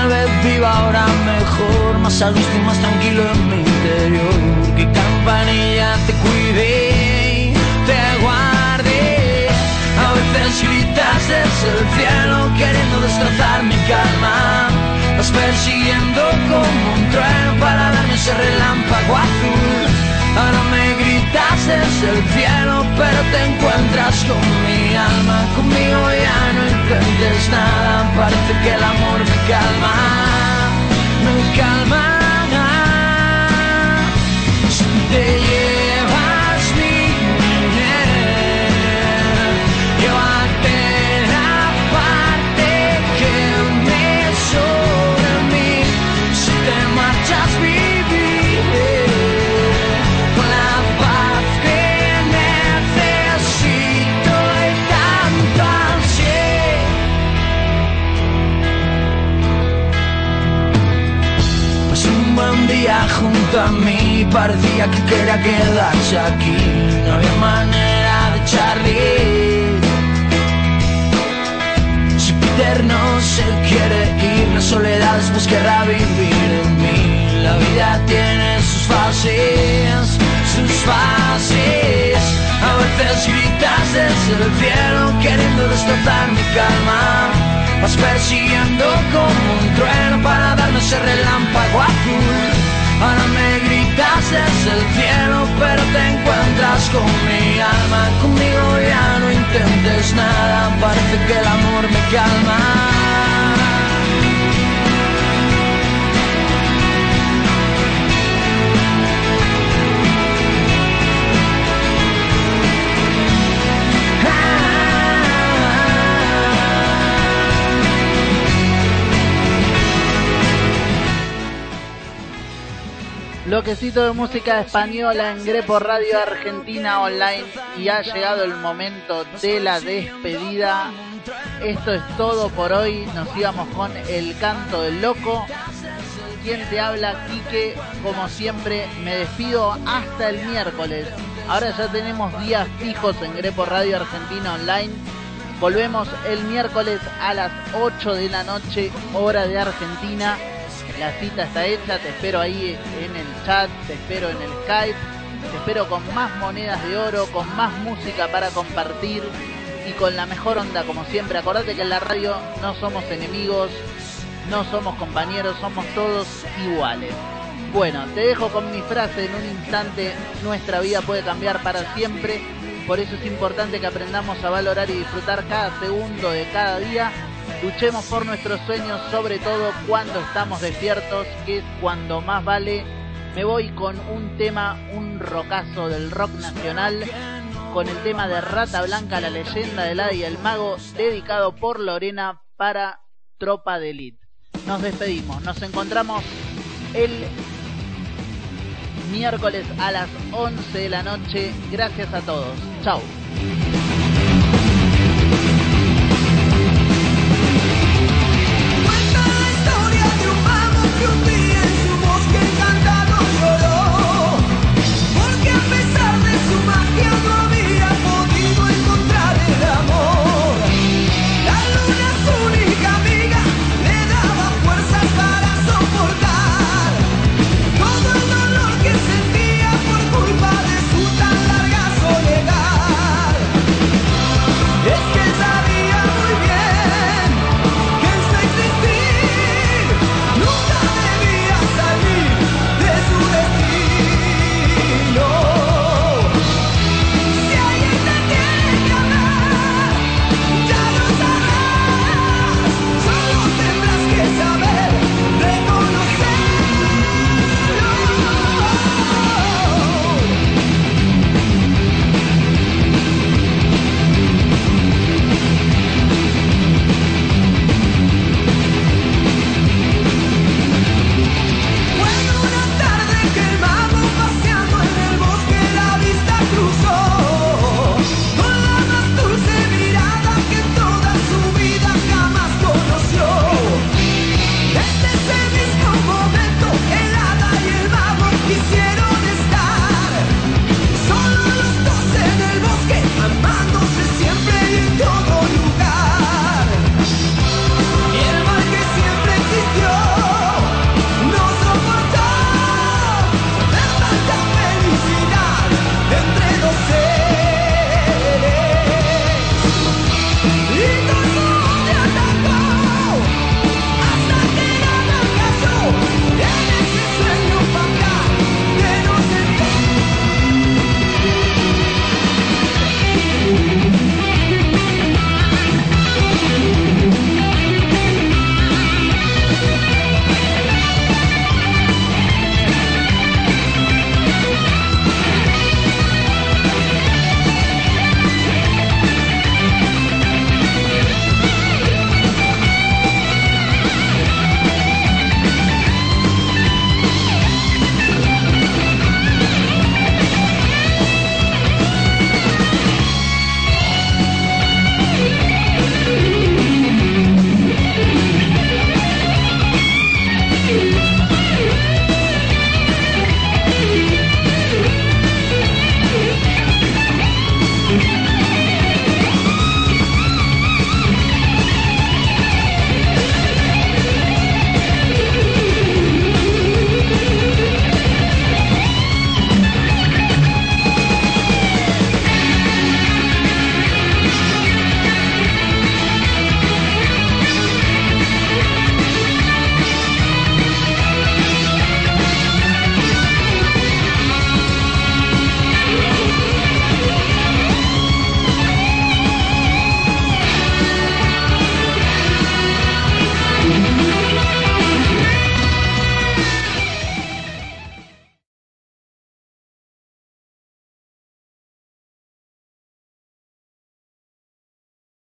Tal vez viva ahora mejor, más a gusto y más tranquilo en mi interior. Que campanilla te cuide, y te guarde. A veces gritas desde el cielo queriendo destrozar mi calma. Vas persiguiendo como un trueno para darme ese relámpago azul. Ahora me gritas desde el cielo, pero te encuentras con mi alma. Conmigo ya no intentes nada, parece que el amor me calma, me calma. Si te junto a mí parecía que quería quedarse aquí. No había manera de echarle. Si Peter no se quiere ir, la soledad después querrá vivir en mí. La vida tiene sus fases, sus fases. A veces gritas desde el cielo queriendo destrozar mi calma. Vas persiguiendo como un trueno para darme ese relámpago azul. Ahora me gritas desde el cielo, pero te encuentras con mi alma. Conmigo ya no intentes nada, parece que el amor me calma. Bloquecito de música española en Grepo Radio Argentina Online y ha llegado el momento de la despedida. Esto es todo por hoy. Nos íbamos con el canto del loco. Quien te habla, Quique. Como siempre, me despido hasta el miércoles. Ahora ya tenemos días fijos en Grepo Radio Argentina Online. Volvemos el miércoles a las 8 de la noche, hora de Argentina. La cita está hecha, te espero ahí en el chat, te espero en el Skype, te espero con más monedas de oro, con más música para compartir y con la mejor onda como siempre. Acordate que en la radio no somos enemigos, no somos compañeros, somos todos iguales. Bueno, te dejo con mi frase en un instante, nuestra vida puede cambiar para siempre, por eso es importante que aprendamos a valorar y disfrutar cada segundo de cada día Luchemos por nuestros sueños, sobre todo cuando estamos despiertos, que es cuando más vale. Me voy con un tema, un rocazo del rock nacional, con el tema de Rata Blanca, la leyenda del Hada y el Mago, dedicado por Lorena para Tropa de Elite. Nos despedimos, nos encontramos el miércoles a las 11 de la noche. Gracias a todos. Chao.